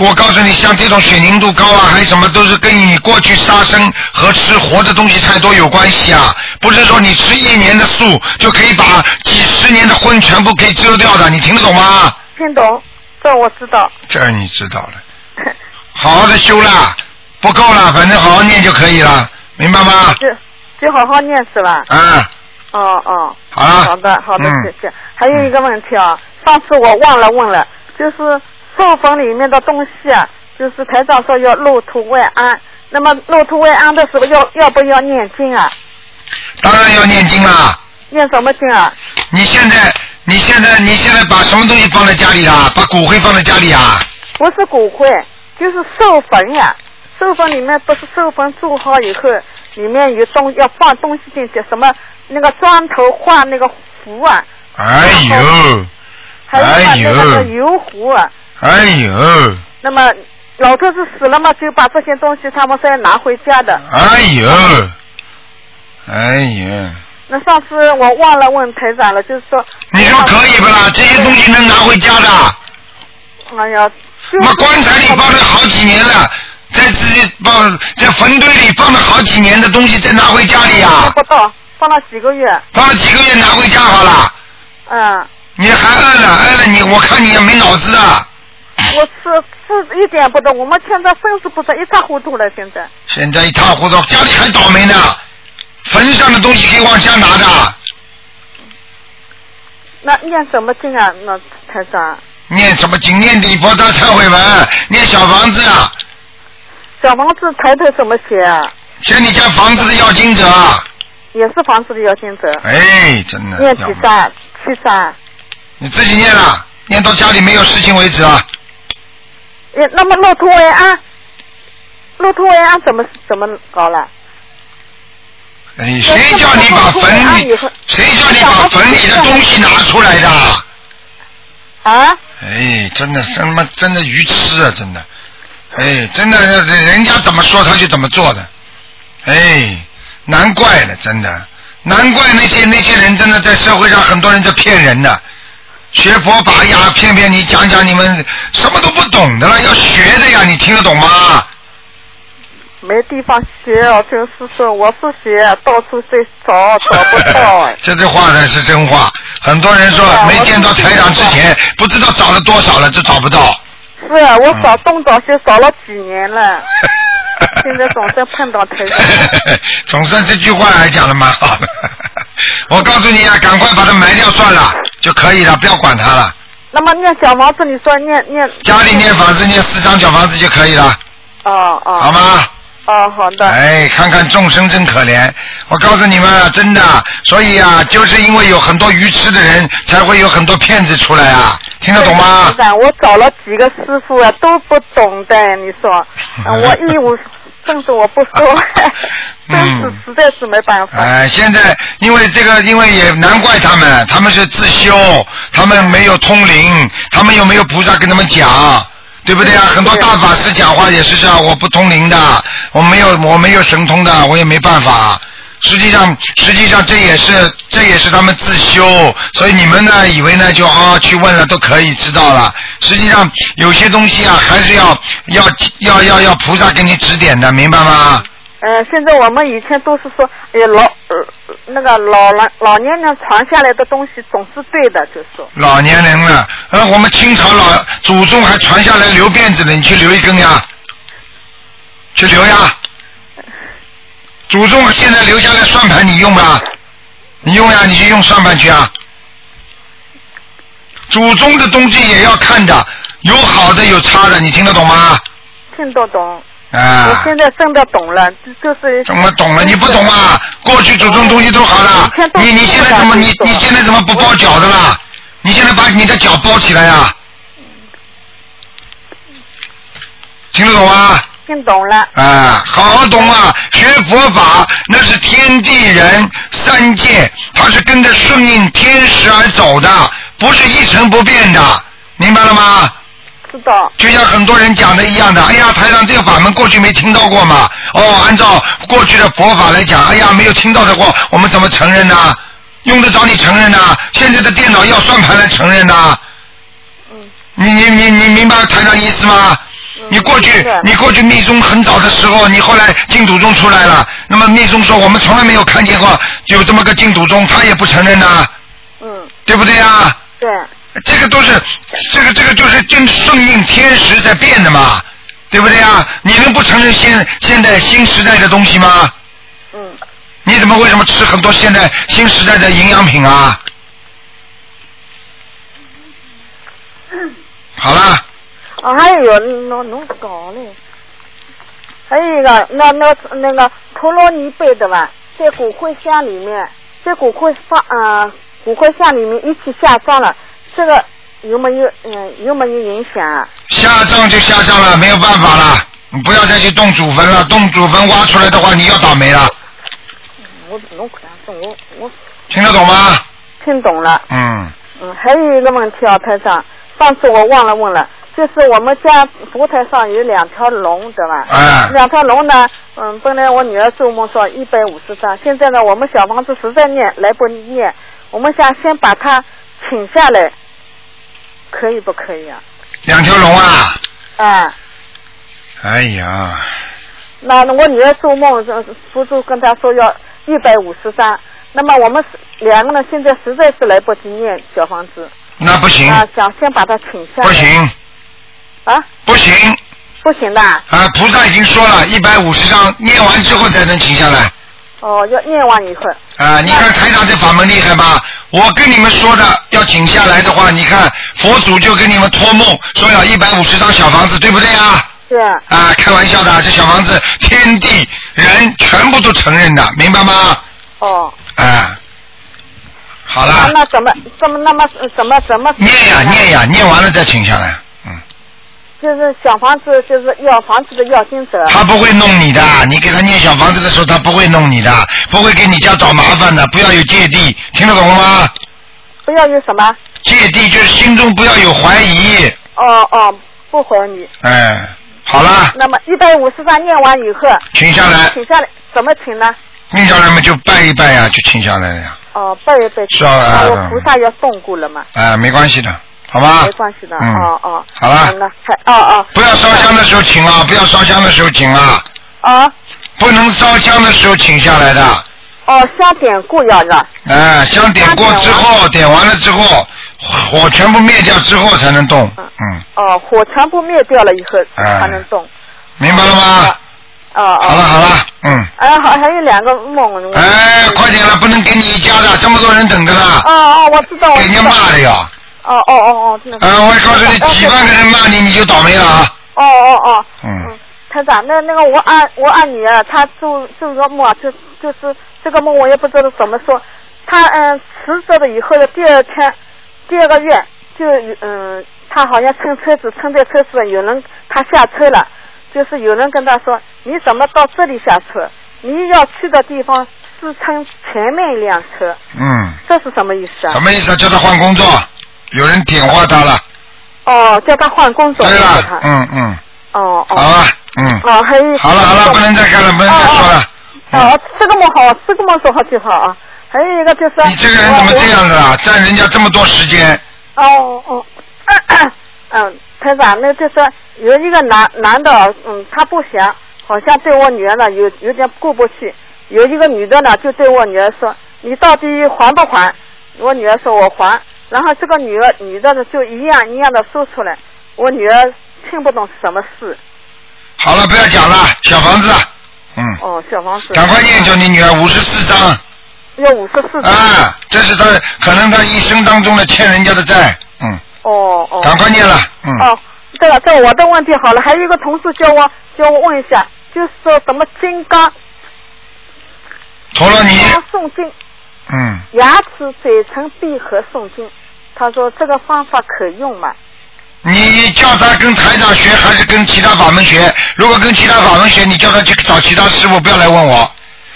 我告诉你，像这种血凝度高啊，还有什么，都是跟你过去杀生和吃活的东西太多有关系啊。不是说你吃一年的素就可以把几十年的荤全部给遮掉的，你听得懂吗？听懂，这我知道。这你知道了。好好的修啦，不够了，反正好好念就可以了，明白吗？就就好好念是吧？啊，哦哦。好了好的好的嗯，谢谢。还有一个问题啊，上次我忘了问了，就是寿坟里面的东西啊，就是台长说要入土为安，那么入土为安的时候要要不要念经啊？当然要念经啦。念什么经啊？你现在，你现在，你现在把什么东西放在家里啦？把骨灰放在家里啊？不是骨灰，就是寿坟呀。寿坟里面不是寿坟做好以后，里面有东要放东西进去，什么那个砖头画那个符啊，哎呦，还有那个油壶啊。哎呦，那么老头子死了嘛，就把这些东西他们是要拿回家的。哎呦，哎呀，那上次我忘了问台长了，就是说。你说可以不啦？这些东西能拿回家的？哎呀，那棺材里放了好几年了，在自己放在坟堆里放了好几年的东西，再拿回家里呀、不到，放了几个月。放了几个月拿回家好了。嗯，你还按了，按了你，我看你也没脑子啊！我是是一点不懂，我们现在生死不是一塌糊涂了，现在。现在一塌糊涂，家里还倒霉呢。坟上的东西可以往家拿的，那念什么经啊？那台长，念什么经？念礼佛大忏悔文，念小房子啊，小房子抬头怎么写啊？写你家房子的要经者。也是房子的要经者。哎，真的。念几要不张？七张。你自己念了，念到家里没有事情为止啊。呃，那么骆驼为安，骆驼为安怎么怎么搞了？哎，谁叫你把坟里，谁叫你把坟里的东西拿出来的？啊？哎，真的，他妈真的愚痴啊，真的，哎，真的，人家怎么说他就怎么做的，哎，难怪了，真的，难怪那些那些人真的在社会上很多人在骗人的，学佛法呀，骗骗你，讲讲你们什么都不懂的了，要学的呀，你听得懂吗？没地方学哦，就是说我是学，到处去找，找不到 哎。这句话才是真话。很多人说没见到台长之前，不知道找了多少了，就找不到。是啊，我嗯找东找西找了几年了，现在总算碰到台长。总算这句话还讲的蛮好的。我告诉你啊，赶快把它埋掉算了就可以了，不要管它了。那么念小房子，你说念念。家里念房子念四张小房子就可以了，哦哦。好吗？哦，好的。哎，看看众生真可怜。我告诉你们啊，真的，所以啊，就是因为有很多愚痴的人，才会有很多骗子出来啊，听得懂吗台？长，我找了几个师傅啊，都不懂的，你说，呃我一无甚至我不说，但是实在是没办法。哎，现在因为这个，因为也难怪他们，他们是自修，他们没有通灵，他们又没有菩萨跟他们讲，对不对啊？很多大法师讲话也是这样，我不通灵的，我没有我没有神通的，我也没办法。实际上，实际上这也是这也是他们自修，所以你们呢以为呢就啊、去问了都可以知道了。实际上有些东西啊还是要要要要要菩萨给你指点的，明白吗？呃，现在我们以前都是说，哎老呃那个老人老年人传下来的东西总是对的，就说。老年人了，呃，我们清朝老祖宗还传下来留辫子的，你去留一根呀，去留呀。祖宗现在留下来算盘，你用吧？你用呀，你去用算盘去啊。祖宗的东西也要看的，有好的有差的，你听得懂吗？听得懂。啊我啊，现在真的懂了，就就是。怎么懂了？你不懂啊？过去祖宗东西都好的，你你现在怎么你你现在怎么不包饺子了？你现在把你的脚包起来呀、听得懂吗？听懂了。啊，好好懂啊！学佛法那是天地人三界，它是跟着顺应天时而走的，不是一成不变的，明白了吗？知道。就像很多人讲的一样的，哎呀，台上这个法门过去没听到过嘛？哦，按照过去的佛法来讲，哎呀，没有听到的过，我们怎么承认呢？用得着你承认呢？现在的电脑要算盘来承认呐？你你你你明白台上意思吗？你过去你过去密宗很早的时候，你后来净土宗出来了，那么密宗说我们从来没有看见过有这么个净土宗，他也不承认呐，嗯。对不对啊？对。这个都是这个这个就是正顺应天时在变的嘛，对不对啊？你能不承认现现在新时代的东西吗？嗯。你怎么为什么吃很多现在新时代的营养品啊？好了，哦，还有弄弄搞嘞，还有一个那那那个陀罗尼贝的吧，在骨灰箱里面，在骨灰放啊、骨灰箱里面一起下葬了，这个有没有嗯有没有影响啊？下葬就下葬了，没有办法了，你不要再去动祖坟了，动祖坟挖出来的话，你要倒霉了，我弄可能是我我听得懂吗？听懂了。嗯，嗯，还有一个问题啊，台长，上次我忘了问了，就是我们家佛台上有两条龙，对吧？哎两条龙呢，嗯，本来我女儿做梦说一百五十张，现在呢，我们小房子实在念来不及念，我们想先把它请下来，可以不可以啊？两条龙啊，啊，哎呀，那我女儿做梦，呃佛祖跟她说要一百五十张，那么我们两个人现在实在是来不及念小房子，那不行，啊，想先把它请下来。不行，啊，不行不行的。啊！菩萨已经说了，一百五十章念完之后才能请下来。哦，要念完以后。啊，你看台长这法门厉害吧？我跟你们说的要请下来的话，你看佛祖就跟你们托梦说要一百五十张小房子，对不对啊？是。啊，开玩笑的，这小房子天地人全部都承认的，明白吗？哦。啊，好了，那怎么怎么那么怎么怎么？念呀念呀，念完了再请下来。就是小房子，就是要房子的要金者。他不会弄你的，你给他念小房子的时候，他不会弄你的，不会给你家找麻烦的，不要有芥蒂，听得懂吗？不要有什么？芥蒂就是心中不要有怀疑，哦哦，不怀疑。哎，好了，那么一百五十三念完以后，停下来，停下来怎么停呢？念下来嘛就拜一拜呀，就停下来了呀，哦，拜一拜。是啊那我嗯菩萨要送过了嘛？哎，没关系的，好吧没？关系的。嗯哦哦。好了嗯那还哦哦。不要烧香的时候请啊，不要烧香的时候请啊，啊不能烧香的时候请下来的，哦，香点过要的。哎，香点过之后，点完了之后，火全部灭掉之后才能动，嗯，哦，火全部灭掉了以后哎才能动。明白了吗？哦哦。好了好了，嗯。哎，好，还有两个梦。哎，快点了，不能给你一家的，这么多人等着呢，哦哦，我知道，我给人家。骂的呀。哦哦哦哦，真的是。啊，我告诉你，几万个人骂你，你就倒霉了啊。哦哦哦，嗯，台长，那那个我二我二女儿，她做做个梦啊，就就是这个梦我也不知道怎么说，她嗯辞职了以后的第二天，第二个月就嗯，她好像乘车子乘在车上，有人她下车了，就是有人跟她说你怎么到这里下车？你要去的地方是乘前面一辆车，嗯，这是什么意思啊？什么意思啊？叫他换工作，有人点化他了。哦，叫他换工作，对了，嗯嗯，哦哦。好了，嗯，哦，还有。好了好了，不能再看了，不能再说了。哦，这个么好，这个么说好就好啊。还有一个就是。你这个人怎么这样子啊？占人家这么多时间，哦哦，嗯，台长，那就说有一个男男的，嗯，他不想，好像对我女儿呢有有点过不去。有一个女的呢，就对我女儿说：“你到底还不还？”我女儿说：“我还。”然后这个女儿女的呢就一样一样的说出来，我女儿听不懂是什么事。好了，不要讲了，小房子，嗯，哦，小房子。赶快念叫你女儿五十四张，要五十四张。啊，这是他可能他一生当中的欠人家的债，嗯，哦哦。赶快念了，嗯，哦，对了这我的问题好了，还有一个同事叫我叫我问一下，就是说什么金刚陀罗尼，金刚诵经，嗯，牙齿嘴唇闭合诵经，他说这个方法可用吗？你叫他跟台长学，还是跟其他法门学？如果跟其他法门学，你叫他去找其他师傅，不要来问我。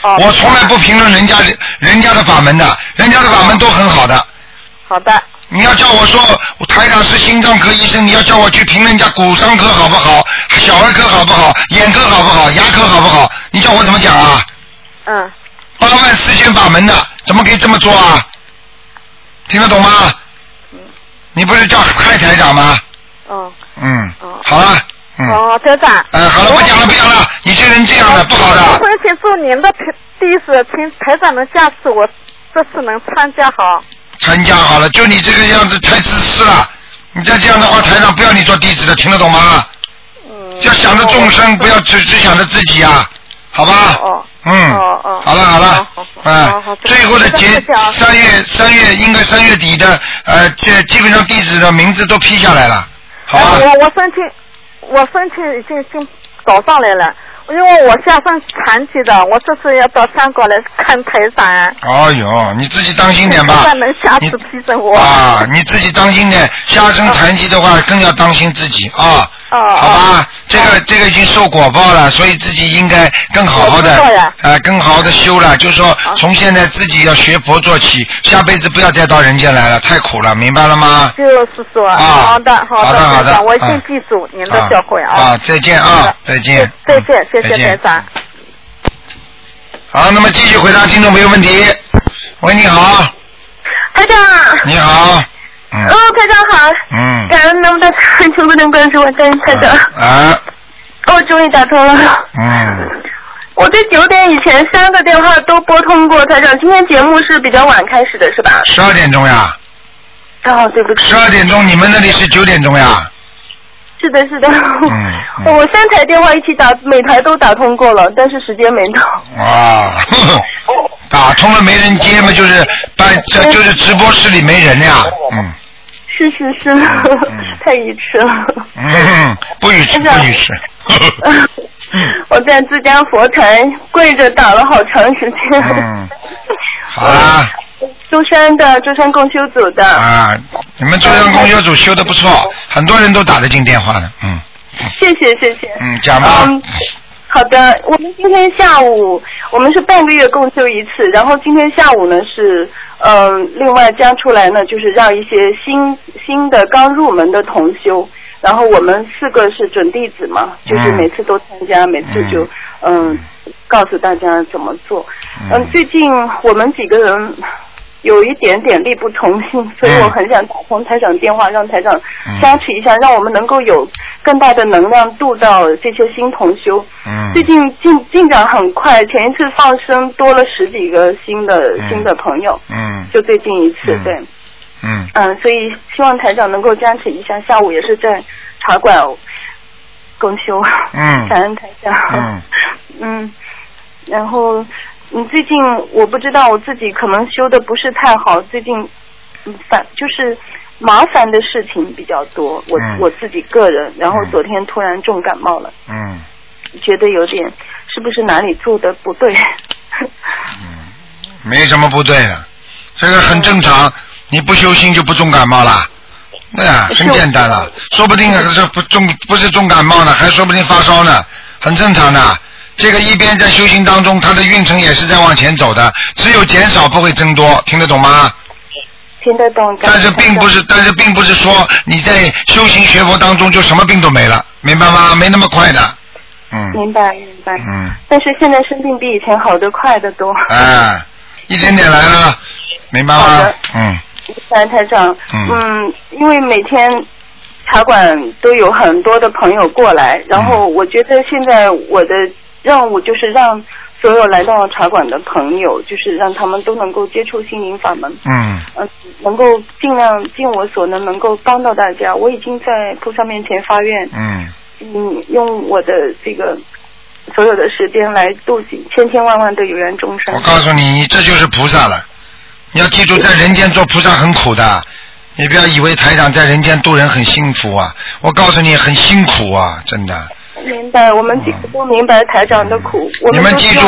哦我从来不评论人家人家的法门的，人家的法门都很好的。好的。你要叫我说台长是心脏科医生，你要叫我去评论人家骨伤科好不好，小儿科好不好，眼科好不好，牙科好不好？你叫我怎么讲啊？嗯。八万四千法门的，怎么可以这么做啊？听得懂吗？你不是叫蔡台长吗？嗯。嗯。好了。嗯。哦，台长。哎，好了，不讲了，不讲了。你这人这样的不好的。我请祝您的第一次，请台长能下次我，这次能参加好。参加好了，就你这个样子太自私了。你再这样的话，台长不要你做弟子的，听得懂吗？嗯，要想着众生，不要只只想着自己啊，好吧？哦嗯，哦哦好了好了，好好啊，最后的结三月三月应该三月底的，呃，这基本上地址的名字都批下来了，好吧？哎我我申请，我申请已经已经搞上来了，因为我下身残疾的，我这次要到香港来看台长。哦哟，你自己当心点吧台。长能下你次批准我。啊，你自己当心点，下身残疾的话更要当心自己啊。哦好吧，这个这个已经受果报了，所以自己应该更好好的我知道呀，呃，更好好的修了。就是说，从现在自己要学佛做起，下辈子不要再到人间来了，太苦了，明白了吗？就是说，啊好的好的好的我一定嗯记住您的教诲啊啊。再见啊再见，再见，谢谢台长。好，那么继续回答听众朋友问题。喂，你好，台长，你好，嗯哦，台长好，嗯，感恩能不能全球不能关注我，感恩台长，啊，哦，终于打通了。嗯，我在九点以前三个电话都拨通过，台长，今天节目是比较晚开始的是吧？十二点钟呀，哦，对不起。十二点钟，你们那里是九点钟呀？是的，是的。嗯 我三台电话一起打，每台都打通过了，但是时间没到。啊，呵 呵打通了没人接嘛，就是办这就是直播室里没人呀，嗯。是是是，太愚痴了。嗯，不愚痴不许吃，呵 呵我在自家佛台跪着打了好长时间。嗯，好啦，舟山的舟山共修组的。啊，你们舟山共修组修的不错，很多人都打得进电话的，嗯谢谢谢谢。嗯，讲吧，嗯，好的，我们今天下午我们是半个月共修一次，然后今天下午呢是嗯、另外加出来呢，就是让一些新新的刚入门的同修，然后我们四个是准弟子嘛，就是嗯每次都参加，每次就嗯告诉大家怎么做。嗯，最近我们几个人。有一点点力不从心，所以我很想打通台长电话，让台长加持一下，让我们能够有更大的能量度到这些新同修。嗯。最近进进展很快，前一次放生多了十几个新的、新的朋友，嗯。就最近一次，嗯。对，嗯。嗯，所以希望台长能够加持一下。下午也是在茶馆共修，嗯。感恩台长，嗯。嗯，然后嗯，最近我不知道我自己可能修的不是太好，最近嗯烦就是麻烦的事情比较多，我、嗯我自己个人，然后昨天突然重感冒了，嗯觉得有点是不是哪里做的不对？嗯没什么不对的，这个很正常。你不修心就不重感冒啦，对呀，很简单了。说不定是不重不是重感冒呢，还说不定发烧呢，很正常的。这个一边在修行当中，他的运程也是在往前走的，只有减少不会增多，听得懂吗？听得懂？但是并不是，但是并不是说你在修行学佛当中就什么病都没了，明白吗？没那么快的，嗯明白明白。嗯，但是现在生病比以前好的快的多。哎，一点点来了，明白吗？嗯三台长，嗯嗯，因为每天茶馆都有很多的朋友过来，然后我觉得现在我的任务就是让所有来到茶馆的朋友，就是让他们都能够接触心灵法门，嗯嗯，能够尽量尽我所能，能够帮到大家。我已经在菩萨面前发愿，嗯嗯，用我的这个所有的时间来度尽千千万万的有缘众生。我告诉你，你这就是菩萨了。你要记住，在人间做菩萨很苦的，你不要以为台长在人间度人很幸福啊！我告诉你，很辛苦啊，真的。明白，我们几个都明白台长的苦。我你们记住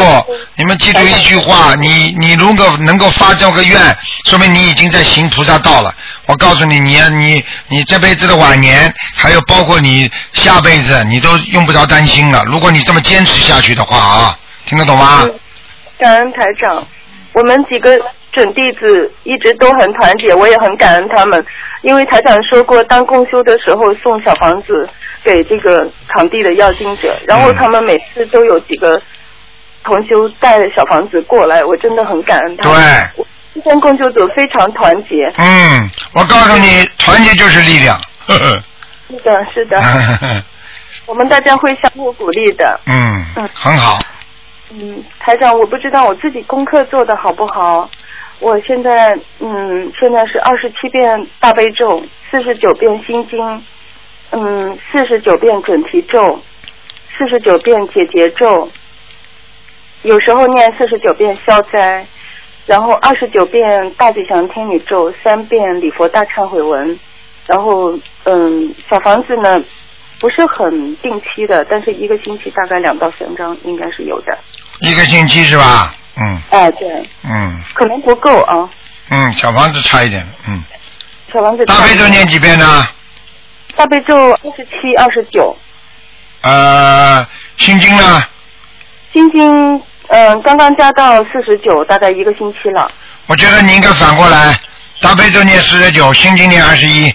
你们记住一句话，你你如果能够发这个愿，说明你已经在行菩萨道了。我告诉你，你你你这辈子的晚年，还有包括你下辈子，你都用不着担心了。如果你这么坚持下去的话啊，听得懂吗？感恩台长，我们几个准弟子一直都很团结，我也很感恩他们，因为台长说过，当共修的时候送小房子给这个场地的要经者，然后他们每次都有几个同修带着小房子过来，我真的很感恩他们。对，今天共修组非常团结，嗯，我告诉你，团结就是力量。呵 呵是的，是的，我们大家会相互鼓励的。嗯嗯，很好。嗯，台长，我不知道我自己功课做的好不好。我现在嗯，现在是二十七遍大悲咒，四十九遍心经，嗯，四十九遍准提咒，四十九遍解结咒，有时候念四十九遍消灾，然后二十九遍大吉祥天女咒，三遍礼佛大忏悔文，然后嗯，小房子呢不是很定期的，但是一个星期大概两到三张应该是有的。一个星期是吧？嗯哎，对，嗯可能不够啊。嗯，小房子差一点，嗯。小房子大悲咒念几遍呢？大悲咒二十七、二十九，呃，心经呢？心经嗯刚刚加到四十九，大概一个星期了。我觉得你应该反过来，大悲咒念四十九，心经念二十一，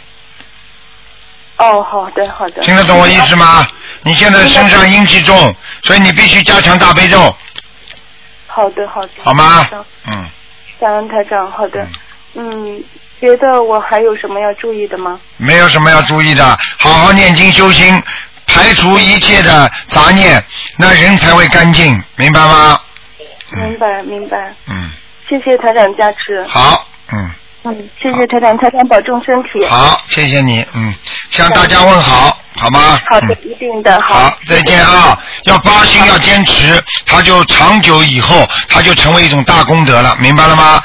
哦，好的好的。听得懂我意思吗？你现在身上阴气重，所以你必须加强大悲咒，好的好的。好吗？嗯，感恩台长，好的。嗯，别的我还有什么要注意的吗？没有什么要注意的，好好念经修心，排除一切的杂念，那人才会干净，明白吗？明白明白。嗯，谢谢台长加持。好，嗯，嗯，谢谢台长，台长保重身体。好，谢谢你，嗯，向大家问好，好吗？好的，嗯一定的。好，再见啊！要发心，要坚持，他就长久以后，他就成为一种大功德了，明白了吗？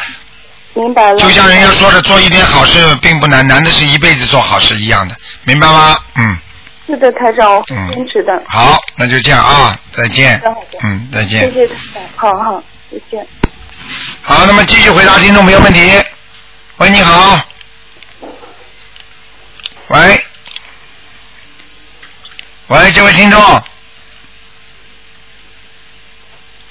明白了。就像人家说的，做一点好事并不难，难的是一辈子做好事一样的，明白吗？嗯，是的，台长，我坚持的。好，那就这样啊，再见。嗯，再谢见。谢台长，好好，再见。好，那么继续回答听众朋友问题。喂，你好。喂，喂，这位听众，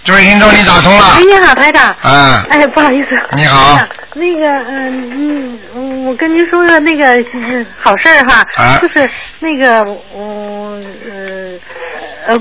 这位听众，你打通了哎，。你好，台长。嗯，哎，不好意思。你好那个，嗯嗯，我跟您说个那个嗯好事儿哈，啊就是那个，嗯呃呃，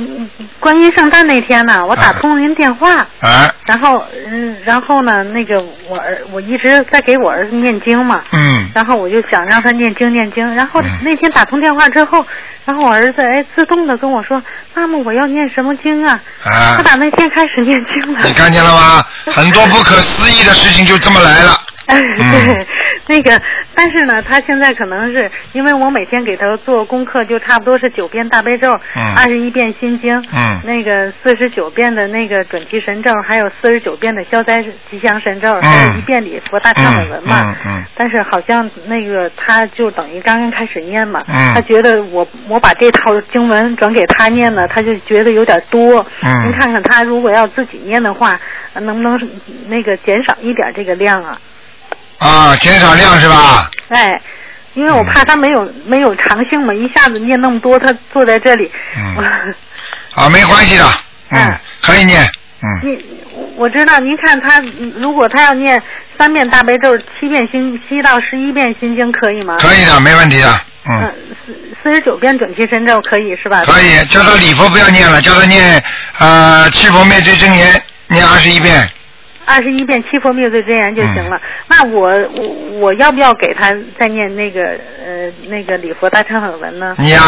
观音圣诞那天呢，我打通您电话。啊，然后，嗯，然后呢，那个我儿我一直在给我儿子念经嘛，嗯，然后我就想让他念经念经，然后那天打通电话之后，然后我儿子哎自动的跟我说，妈妈我要念什么经啊？啊他打那天开始念经了。你看见了吗？很多不可思议的事情就这么来了。对，那个，但是呢，他现在可能是因为我每天给他做功课，就差不多是九遍大悲咒，嗯二十一遍心经，嗯那个四十九遍的那个准提神咒，还有四十九遍的消灾吉祥神咒，还有一遍礼佛大忏悔文嘛。嗯嗯但是好像那个他就等于刚刚开始念嘛，嗯他觉得我我把这套经文转给他念呢，他就觉得有点多。嗯您看看他如果要自己念的话，呃能不能那个减少一点这个量啊？啊，减少量是吧？哎，因为我怕他没有、没有长性嘛，一下子念那么多，他坐在这里。嗯 啊，没关系的，嗯，可以念，嗯，你我知道，您看他如果他要念三遍大悲咒，七遍心七到十一遍心经，可以吗？可以的，没问题的，嗯，嗯，四四十九遍准提神咒可以是吧？可以，叫他礼佛不要念了，叫他念呃七佛灭罪真言念二十一遍，二十一遍七佛灭罪真言就行嗯了。那我我我要不要给他再念那个呃那个礼佛大忏悔文呢？你呀、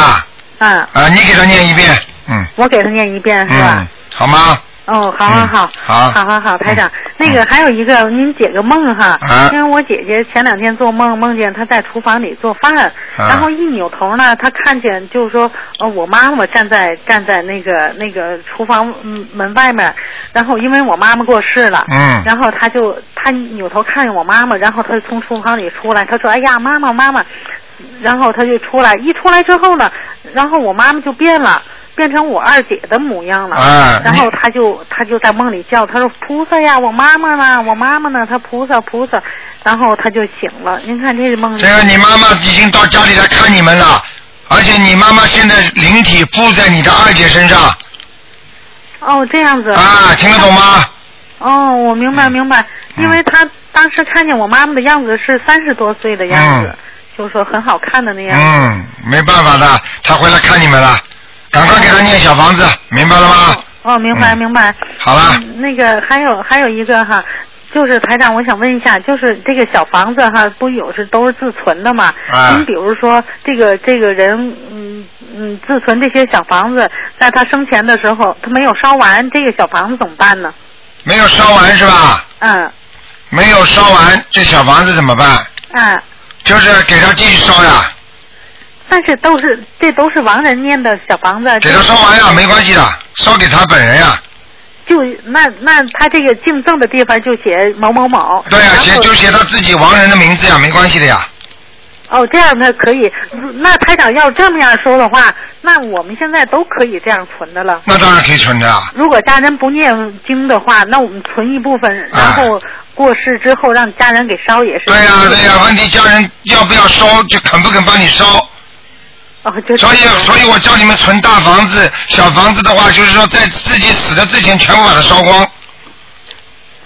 啊，啊，你给他念一遍，嗯我给他念一遍是吧？嗯，好吗？哦，好好好，好。好好好，台长，那个还有一个，您解个梦哈，啊。因为我姐姐前两天做梦，梦见她在厨房里做饭，啊。然后一扭头呢，她看见就是说，呃，我妈妈站在站在那个那个厨房嗯门外面，然后因为我妈妈过世了，嗯。然后她就她扭头看见我妈妈，然后她就从厨房里出来，她说，哎呀，妈妈妈妈，然后她就出来，一出来之后呢，然后我妈妈就变了。变成我二姐的模样了，啊然后他就他就在梦里叫，他说菩萨呀，我妈妈呢？我妈妈呢？他菩萨菩萨，然后他就醒了。您看这个梦里，这个你妈妈已经到家里来看你们了，而且你妈妈现在灵体附在你的二姐身上，哦这样子啊，听得懂吗？哦，我明白明白，因为他当时看见我妈妈的样子是三十多岁的样子，就是说很好看的那样子。嗯，没办法的，他回来看你们了，赶快给他念小房子，明白了吗？哦，明白嗯明白。好了嗯那个还有还有一个哈，就是台长，我想问一下，就是这个小房子哈，不有是都是自存的嘛？啊您比如说这个这个人，嗯嗯，自存这些小房子，在他生前的时候，他没有烧完，这个小房子怎么办呢？没有烧完是吧？嗯没有烧完，这小房子怎么办？嗯，就是给他继续烧呀。但是都是这都是亡人念的小房子。给他烧完呀，没关系的，烧给他本人呀。就那那他这个敬赠的地方就写某某某。对呀、写就写他自己亡人的名字呀，没关系的呀。哦，这样他可以。那台长要这么样说的话，那我们现在都可以这样存的了。那当然可以存的啊。如果家人不念经的话，那我们存一部分，然后过世之后让家人给烧也是。对呀、对呀、问题家人要不要烧，就肯不肯帮你烧。哦，就所以，所以我叫你们存大房子、小房子的话，就是说在自己死的之前全部把它烧光，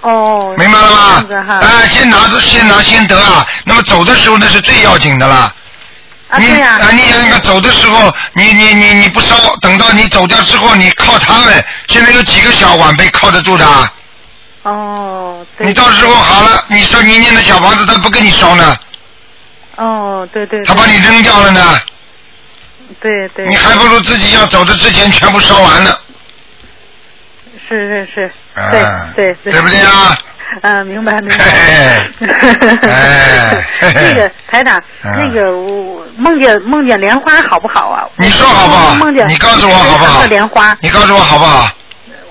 哦。明白了吗这样子哈。哎、先拿着，先拿先得啊。那么走的时候那是最要紧的啦。啊，你对呀、啊，你想想看，走的时候，你你你你不烧，等到你走掉之后，你靠他们，现在有几个小晚辈靠得住的啊？哦，对。你到时候好了，你说你念的小房子，他不给你烧呢，哦，对对。他把你扔掉了呢，对对。你还不如自己要走的之前全部烧完呢。是是是，哎对对对。对不对啊？嗯，明白明白。哎那个台长，嗯那个我梦见梦见莲花好不好啊？你说好不好梦见你告诉我好不好莲花，你告诉我好不好？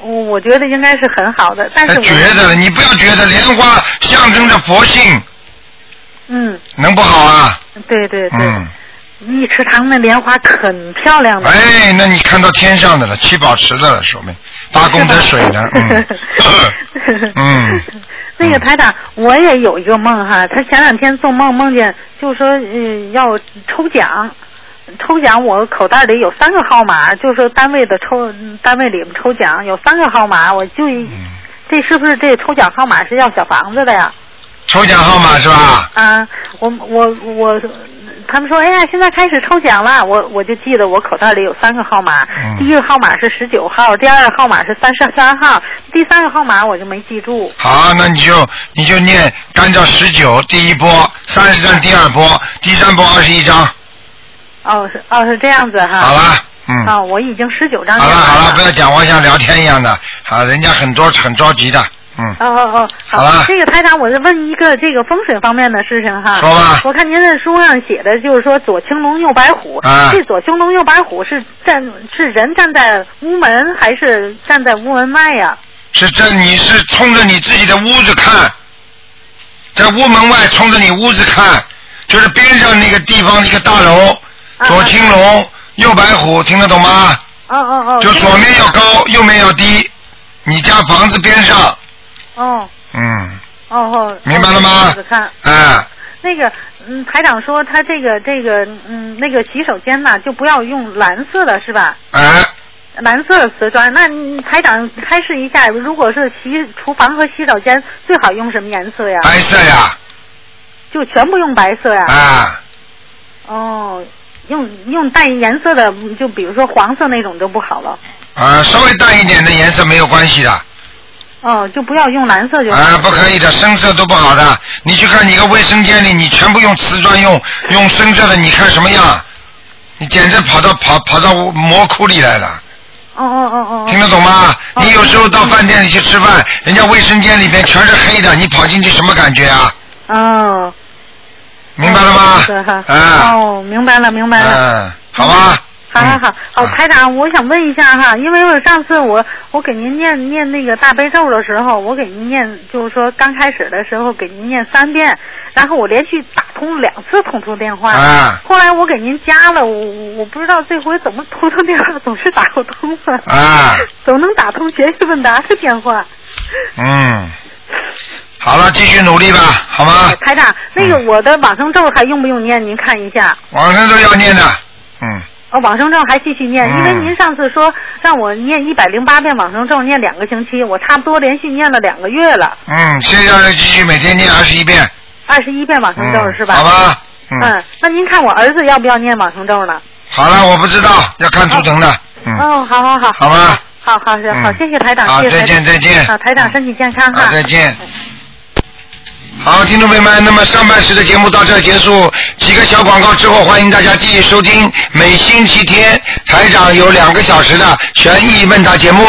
我我觉得应该是很好的，但是我觉得了，你不要觉得莲花象征着佛性，嗯，能不好啊？对对对，嗯，一池塘那莲花很漂亮的。哎，那你看到天上的了，七宝池的了，说明八功德水呢。嗯 嗯，那个台长，我也有一个梦哈，他前两天做梦梦见，就说嗯要抽奖，抽奖我口袋里有三个号码，就说单位的抽单位里面抽奖有三个号码，我就一嗯这是不是这抽奖号码是要小房子的呀？抽奖号码是吧？啊，我我我，他们说，哎呀，现在开始抽奖了，我我就记得我口袋里有三个号码，嗯第一个号码是十九号，第二个号码是三十三号，第三个号码我就没记住。好，那你就你就念按照十九第一波，三十张第二波，第三波二十一张。哦，是哦是这样子哈。好了，嗯。啊，我已经十九张好了好了，不要讲话像聊天一样的，好，人家很多很着急的，嗯。哦哦哦，好了这个台长，我是问一个这个风水方面的事情哈。说吧我看您在书上写的就是说左青龙右白虎，啊这左青龙右白虎是站是人站在屋门还是站在屋门外呀？是这你是冲着你自己的屋子看，在屋门外冲着你屋子看，就是边上那个地方一个大楼，啊左青龙，右白虎，听得懂吗？哦哦哦。就左面要高，右面要低，你家房子边上，哦嗯，哦哦。明白了吗看哎，那个，嗯，台长说他这个这个，嗯，那个洗手间呢，就不要用蓝色的是吧？哎，蓝色的瓷砖。那台长开示一下，如果是洗厨房和洗手间，最好用什么颜色呀？白色呀，就全部用白色呀？啊，哦，用用带颜色的，就比如说黄色那种就不好了。啊，稍微淡一点的颜色没有关系的，哦，就不要用蓝色就好。啊，不可以的，深色都不好的。你去看你个卫生间里，你全部用瓷砖，用用深色的，你看什么样？你简直跑到跑跑到魔窟里来了，哦哦哦哦。听得懂吗？你有时候到饭店里去吃饭，人家卫生间里边全是黑的，你跑进去什么感觉啊？哦。明白了吗？是哈。啊哦，明白了，明白了。嗯，好吧。好好好，好，台长，我想问一下哈，因为我上次我我给您念念那个大悲咒的时候，我给您念，就是说刚开始的时候给您念三遍，然后我连续打通两次通通电话，啊后来我给您加了，我我不知道这回怎么通通电话总是打不通了，啊，总能打通学习问答的电话。嗯，好了，继续努力吧，好吗？台长，那个我的往生咒还用不用念？您看一下。往生咒要念的，嗯，哦，往生咒还继续念，嗯因为您上次说让我念一百零八遍往生咒，念两个星期，我差不多连续念了两个月了，嗯，现在继续每天念二十一遍，二十一遍往生咒、嗯是吧？好吧，嗯，嗯，那您看我儿子要不要念往生咒呢？好了，我不知道，要看图腾的，嗯，哦，好好好，好吧，好好是好，嗯。谢谢台长，好谢谢台长。再见再见。好，台长身体健康哈，好，再见。好，听众朋友们，那么上半时的节目到这结束，几个小广告之后，欢迎大家继续收听每星期天台长有两个小时的悬疑问答节目。